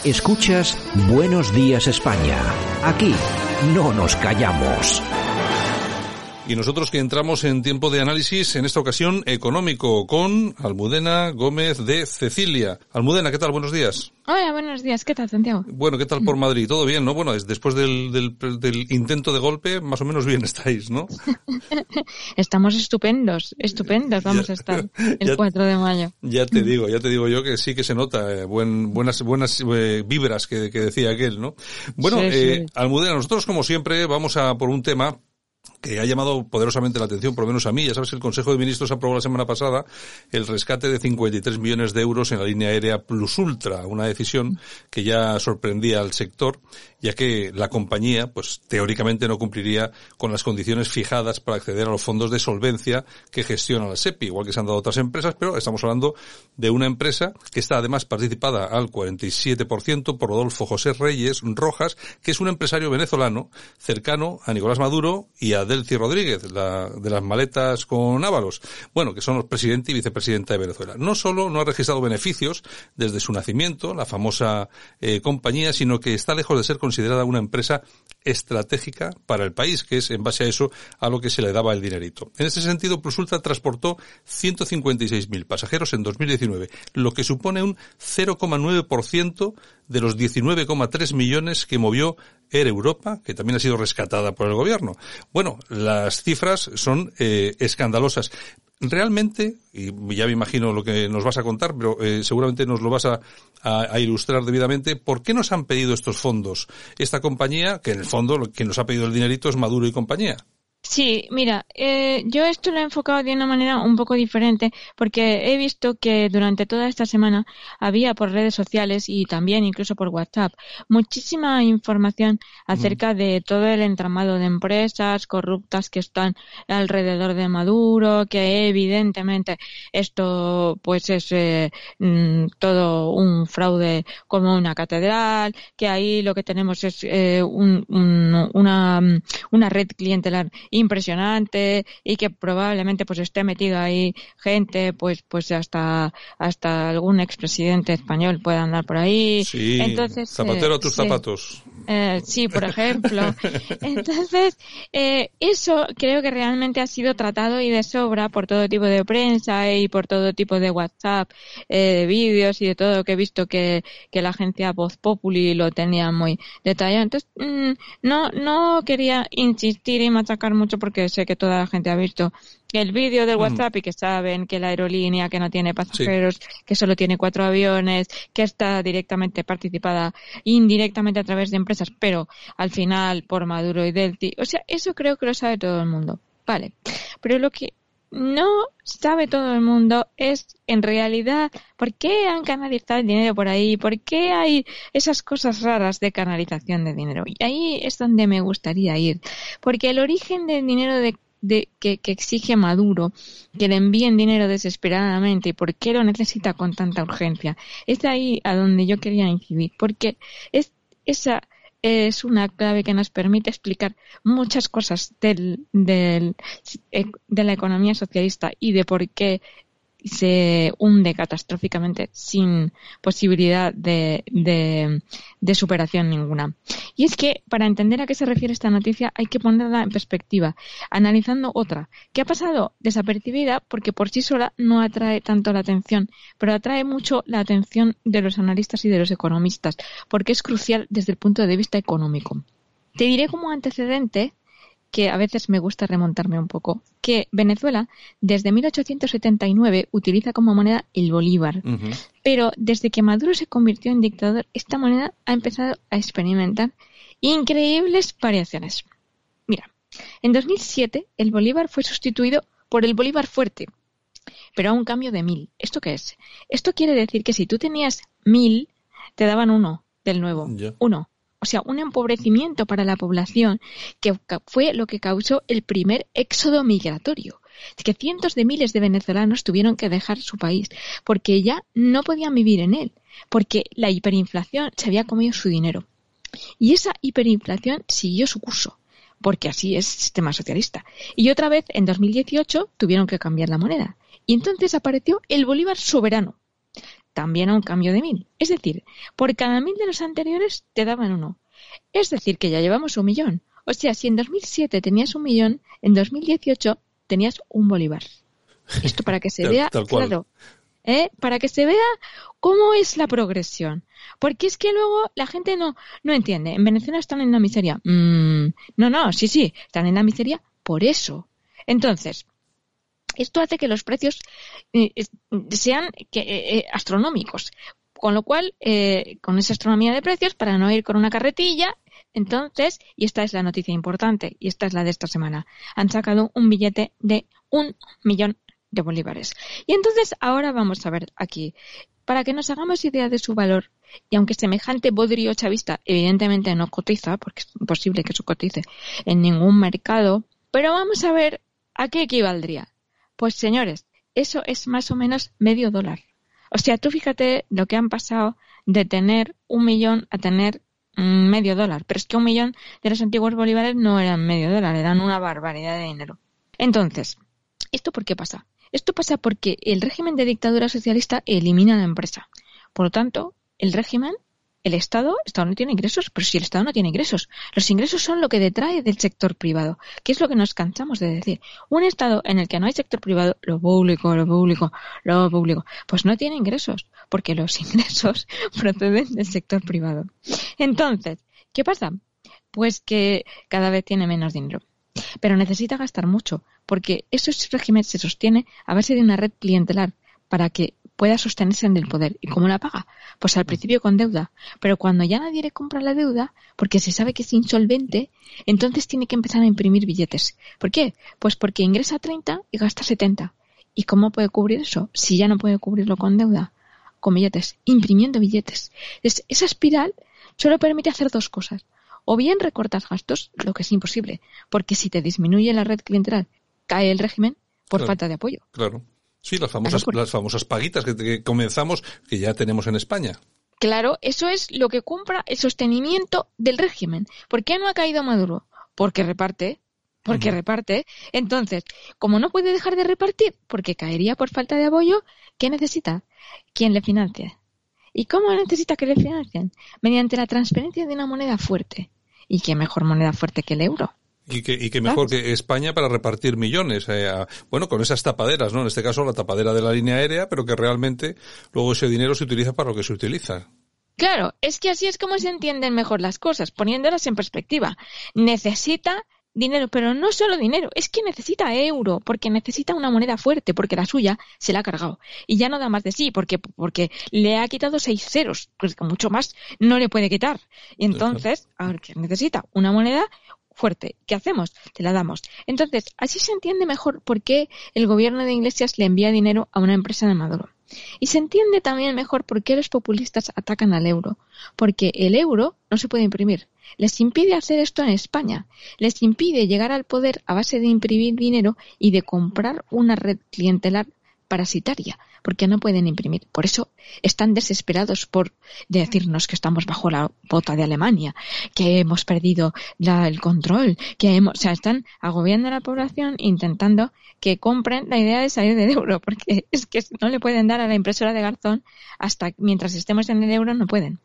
Escuchas Buenos Días España. Aquí no nos callamos. Y nosotros que entramos en tiempo de análisis, en esta ocasión económico, con Almudena Gómez de Cecilia. Almudena, ¿qué tal? Buenos días. Hola, buenos días. ¿Qué tal, Santiago? Bueno, ¿qué tal por Madrid? ¿Todo bien, no? Bueno, después del, del, del intento de golpe, más o menos bien estáis, ¿no? Estamos estupendos, estupendos vamos a estar el ya- 4 de mayo. Ya te digo, ya te digo yo que sí que se nota eh, buen, buenas buenas eh, vibras que, que decía aquel, ¿no? Bueno, Sí, eh, sí. Almudena, nosotros como siempre vamos a por un tema que ha llamado poderosamente la atención, por lo menos a mí. Ya sabes que el Consejo de Ministros aprobó la semana pasada el rescate de 53 millones de euros en la línea aérea Plus Ultra, una decisión que ya sorprendía al sector, ya que la compañía, pues teóricamente no cumpliría con las condiciones fijadas para acceder a los fondos de solvencia que gestiona la SEPI, igual que se han dado otras empresas, pero estamos hablando de una empresa que está además participada al 47% por Rodolfo José Reyes Rojas, que es un empresario venezolano cercano a Nicolás Maduro y a Delcy Rodríguez, la, de las maletas con Ábalos, bueno, que son los presidente y vicepresidenta de Venezuela. No solo no ha registrado beneficios desde su nacimiento, la famosa eh, compañía, sino que está lejos de ser considerada una empresa estratégica para el país, que es en base a eso a lo que se le daba el dinerito. En ese sentido, Plusultra transportó 156.000 pasajeros en 2019, lo que supone un 0,9% de los 19,3 millones que movió Air Europa, que también ha sido rescatada por el gobierno. Bueno, las cifras son eh, escandalosas. Realmente, y ya me imagino lo que nos vas a contar, pero eh, seguramente nos lo vas a, a- a ilustrar debidamente, ¿por qué nos han pedido estos fondos? Esta compañía, que en el fondo lo que nos ha pedido el dinerito es Maduro y compañía. Sí, mira, eh, yo esto lo he enfocado de una manera un poco diferente porque he visto que durante toda esta semana había por redes sociales y también incluso por WhatsApp muchísima información acerca de todo el entramado de empresas corruptas que están alrededor de Maduro, que evidentemente esto pues es eh, mm, todo un fraude como una catedral, que ahí lo que tenemos es eh, un- un- una, mm, una red clientelar impresionante y que probablemente pues esté metida ahí gente pues pues hasta hasta algún expresidente español pueda andar por ahí Sí, entonces zapatero eh, a tus sí. zapatos. Eh, sí, por ejemplo. Entonces, eh, eso creo que realmente ha sido tratado y de sobra por todo tipo de prensa y por todo tipo de WhatsApp, eh, de vídeos y de todo que he visto que, que la agencia Voz Populi lo tenía muy detallado. Entonces, mm, no, no quería insistir y machacar mucho porque sé que toda la gente ha visto el vídeo del Ujú. WhatsApp y que saben que la aerolínea que no tiene pasajeros, que solo tiene cuatro aviones, que está directamente participada indirectamente a través de empresas, pero al final por Maduro y Delti. O sea, eso creo que lo sabe todo el mundo. Vale. Pero lo que no sabe todo el mundo es en realidad por qué han canalizado el dinero por ahí, por qué hay esas cosas raras de canalización de dinero. Y ahí es donde me gustaría ir. Porque el origen del dinero de de, que, que exige Maduro, que le envíen dinero desesperadamente y por qué lo necesita con tanta urgencia. Es ahí a donde yo quería incidir, porque es, esa es una clave que nos permite explicar muchas cosas del, del, eh, de la economía socialista y de por qué se hunde catastróficamente sin posibilidad de, de, de, superación ninguna. Y es que para entender a qué se refiere esta noticia hay que ponerla en perspectiva, analizando otra, que ha pasado desapercibida porque por sí sola no atrae tanto la atención, pero atrae mucho la atención de los analistas y de los economistas, porque es crucial desde el punto de vista económico. Te diré como antecedente que a veces me gusta remontarme un poco, que Venezuela desde 1879 utiliza como moneda el bolívar, uh -huh. pero desde que Maduro se convirtió en dictador, esta moneda ha empezado a experimentar increíbles variaciones. Mira, en 2007 el bolívar fue sustituido por el bolívar fuerte, pero a un cambio de mil. ¿Esto qué es? Esto quiere decir que si tú tenías mil, te daban uno del nuevo. Uno. O sea, un empobrecimiento para la población que fue lo que causó el primer éxodo migratorio. Que cientos de miles de venezolanos tuvieron que dejar su país porque ya no podían vivir en él, porque la hiperinflación se había comido su dinero. Y esa hiperinflación siguió su curso porque así es el sistema socialista. Y otra vez, en 2018, tuvieron que cambiar la moneda. Y entonces apareció el Bolívar soberano, también a un cambio de mil. Es decir, por cada mil de los anteriores te daban uno. Es decir, que ya llevamos un millón. O sea, si en 2007 tenías un millón, en 2018 tenías un Bolívar. Esto para que se vea claro. ¿eh? Para que se vea cómo es la progresión. Porque es que luego la gente no, no entiende. En Venezuela están en la miseria. Mm, no, no, sí, sí, están en la miseria por eso. Entonces, esto hace que los precios eh, sean eh, eh, astronómicos. Con lo cual, con esa astronomía de precios, para no ir con una carretilla, entonces, y esta es la noticia importante, y esta es la de esta semana, han sacado un billete de un millón de bolívares. Y entonces ahora vamos a ver aquí, para que nos hagamos idea de su valor, y aunque semejante bodrio chavista evidentemente no cotiza, porque es imposible que eso cotice en ningún mercado, pero vamos a ver a qué equivaldría. Pues señores, eso es más o menos medio dólar. O sea, tú fíjate lo que han pasado de tener un millón a tener mm, medio dólar. Pero es que un millón de los antiguos bolívares no eran medio dólar, eran una barbaridad de dinero. Entonces, ¿esto por qué pasa? Esto pasa porque el régimen de dictadura socialista elimina la empresa. Por lo tanto, el régimen el Estado, Estado no tiene ingresos, pero si el Estado no tiene ingresos, los ingresos son lo que detrae del sector privado, que es lo que nos cansamos de decir. Un Estado en el que no hay sector privado, lo público, lo público, lo público, pues no tiene ingresos, porque los ingresos proceden del sector privado. Entonces, ¿qué pasa? Pues que cada vez tiene menos dinero. Pero necesita gastar mucho, porque ese régimen se sostiene a base de una red clientelar para que pueda sostenerse en el poder. ¿Y cómo la paga? Pues al principio con deuda. Pero cuando ya nadie le compra la deuda, porque se sabe que es insolvente, entonces tiene que empezar a imprimir billetes. ¿Por qué? Pues porque ingresa 30 y gasta 70. ¿Y cómo puede cubrir eso? Si ya no puede cubrirlo con deuda, con billetes, imprimiendo billetes. esa espiral solo permite hacer dos cosas. O bien recortas gastos, lo que es imposible, porque si te disminuye la red clientelar, cae el régimen por falta de apoyo. Claro. Sí, las famosas, las famosas paguitas que, comenzamos, que ya tenemos en España. Claro, eso es lo que compra el sostenimiento del régimen. ¿Por qué no ha caído Maduro? Porque reparte, porque reparte. Entonces, como no puede dejar de repartir, porque caería por falta de apoyo, ¿qué necesita? ¿Quién le financie? ¿Y cómo necesita que le financien? Mediante la transferencia de una moneda fuerte. ¿Y qué mejor moneda fuerte que el euro? Y que, y que mejor que España para repartir millones. Eh, bueno, con esas tapaderas, ¿no? En este caso la tapadera de la línea aérea, pero que realmente luego ese dinero se utiliza para lo que se utiliza. Claro, es que así es como se entienden mejor las cosas, poniéndolas en perspectiva. Necesita dinero, pero no solo dinero, es que necesita euro, porque necesita una moneda fuerte, porque la suya se la ha cargado. Y ya no da más de sí, porque, porque le ha quitado seis ceros, pues mucho más no le puede quitar. Y entonces, ahora que necesita una moneda fuerte. ¿Qué hacemos? Te la damos. Entonces, así se entiende mejor por qué el gobierno de Iglesias le envía dinero a una empresa de Maduro. Y se entiende también mejor por qué los populistas atacan al euro. Porque el euro no se puede imprimir. Les impide hacer esto en España. Les impide llegar al poder a base de imprimir dinero y de comprar una red clientelar parasitaria porque no pueden imprimir. Por eso están desesperados por decirnos que estamos bajo la bota de Alemania, que hemos perdido el control, que hemos, o sea, están agobiando a la población intentando que compren la idea de salir del euro, porque es que no le pueden dar a la impresora de Garzón hasta mientras estemos en el euro no pueden.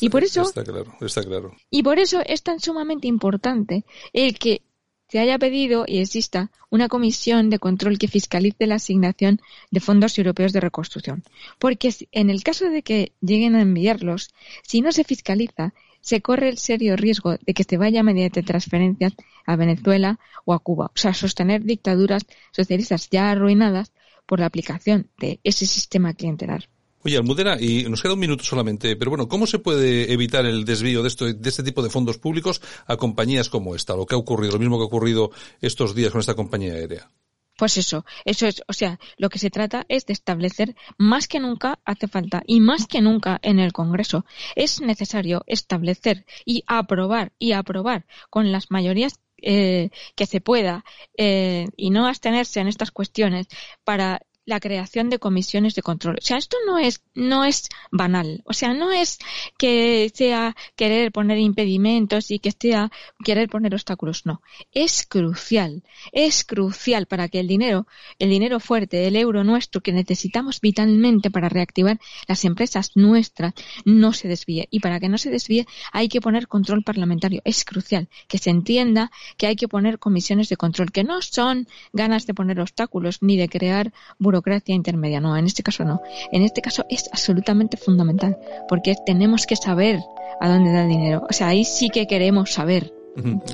y por eso está claro, está claro. Y por eso es tan sumamente importante el que se haya pedido y exista una comisión de control que fiscalice la asignación de fondos europeos de reconstrucción. Porque en el caso de que lleguen a enviarlos, si no se fiscaliza, se corre el serio riesgo de que se vaya mediante transferencias a Venezuela o a Cuba. O sea, sostener dictaduras socialistas ya arruinadas por la aplicación de ese sistema clientelar. Oye, Almudena, y nos queda un minuto solamente, pero bueno, ¿cómo se puede evitar el desvío de, esto, de este tipo de fondos públicos a compañías como esta, lo que ha ocurrido, lo mismo que ha ocurrido estos días con esta compañía aérea? Pues eso, eso es, o sea, lo que se trata es de establecer, más que nunca hace falta, y más que nunca en el Congreso, es necesario establecer y aprobar y aprobar con las mayorías eh, que se pueda eh, y no abstenerse en estas cuestiones para la creación de comisiones de control. O sea, esto no es, no es banal. O sea, no es que sea querer poner impedimentos y que sea querer poner obstáculos. No. Es crucial. Es crucial para que el dinero, el dinero fuerte, el euro nuestro que necesitamos vitalmente para reactivar las empresas nuestras, no se desvíe. Y para que no se desvíe, hay que poner control parlamentario. Es crucial que se entienda que hay que poner comisiones de control, que no son ganas de poner obstáculos ni de crear burocracia intermedia. No, en este caso no. En este caso es absolutamente fundamental, porque tenemos que saber a dónde da el dinero. O sea, ahí sí que queremos saber.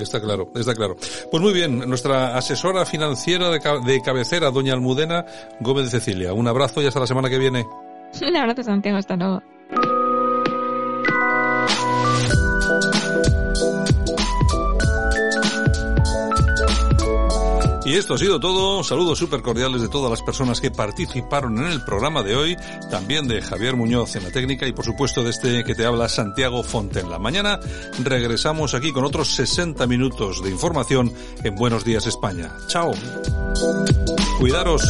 Está claro, está claro. Pues muy bien, nuestra asesora financiera de, de cabecera, doña Almudena Gómez de Cecilia. Un abrazo y hasta la semana que viene. Un abrazo, Santiago, hasta luego. Y esto ha sido todo. Saludos súper cordiales de todas las personas que participaron en el programa de hoy. También de Javier Muñoz en la técnica y por supuesto de este que te habla Santiago Fontenla. Mañana regresamos aquí con otros 60 minutos de información en Buenos Días España. Chao. Cuidaros.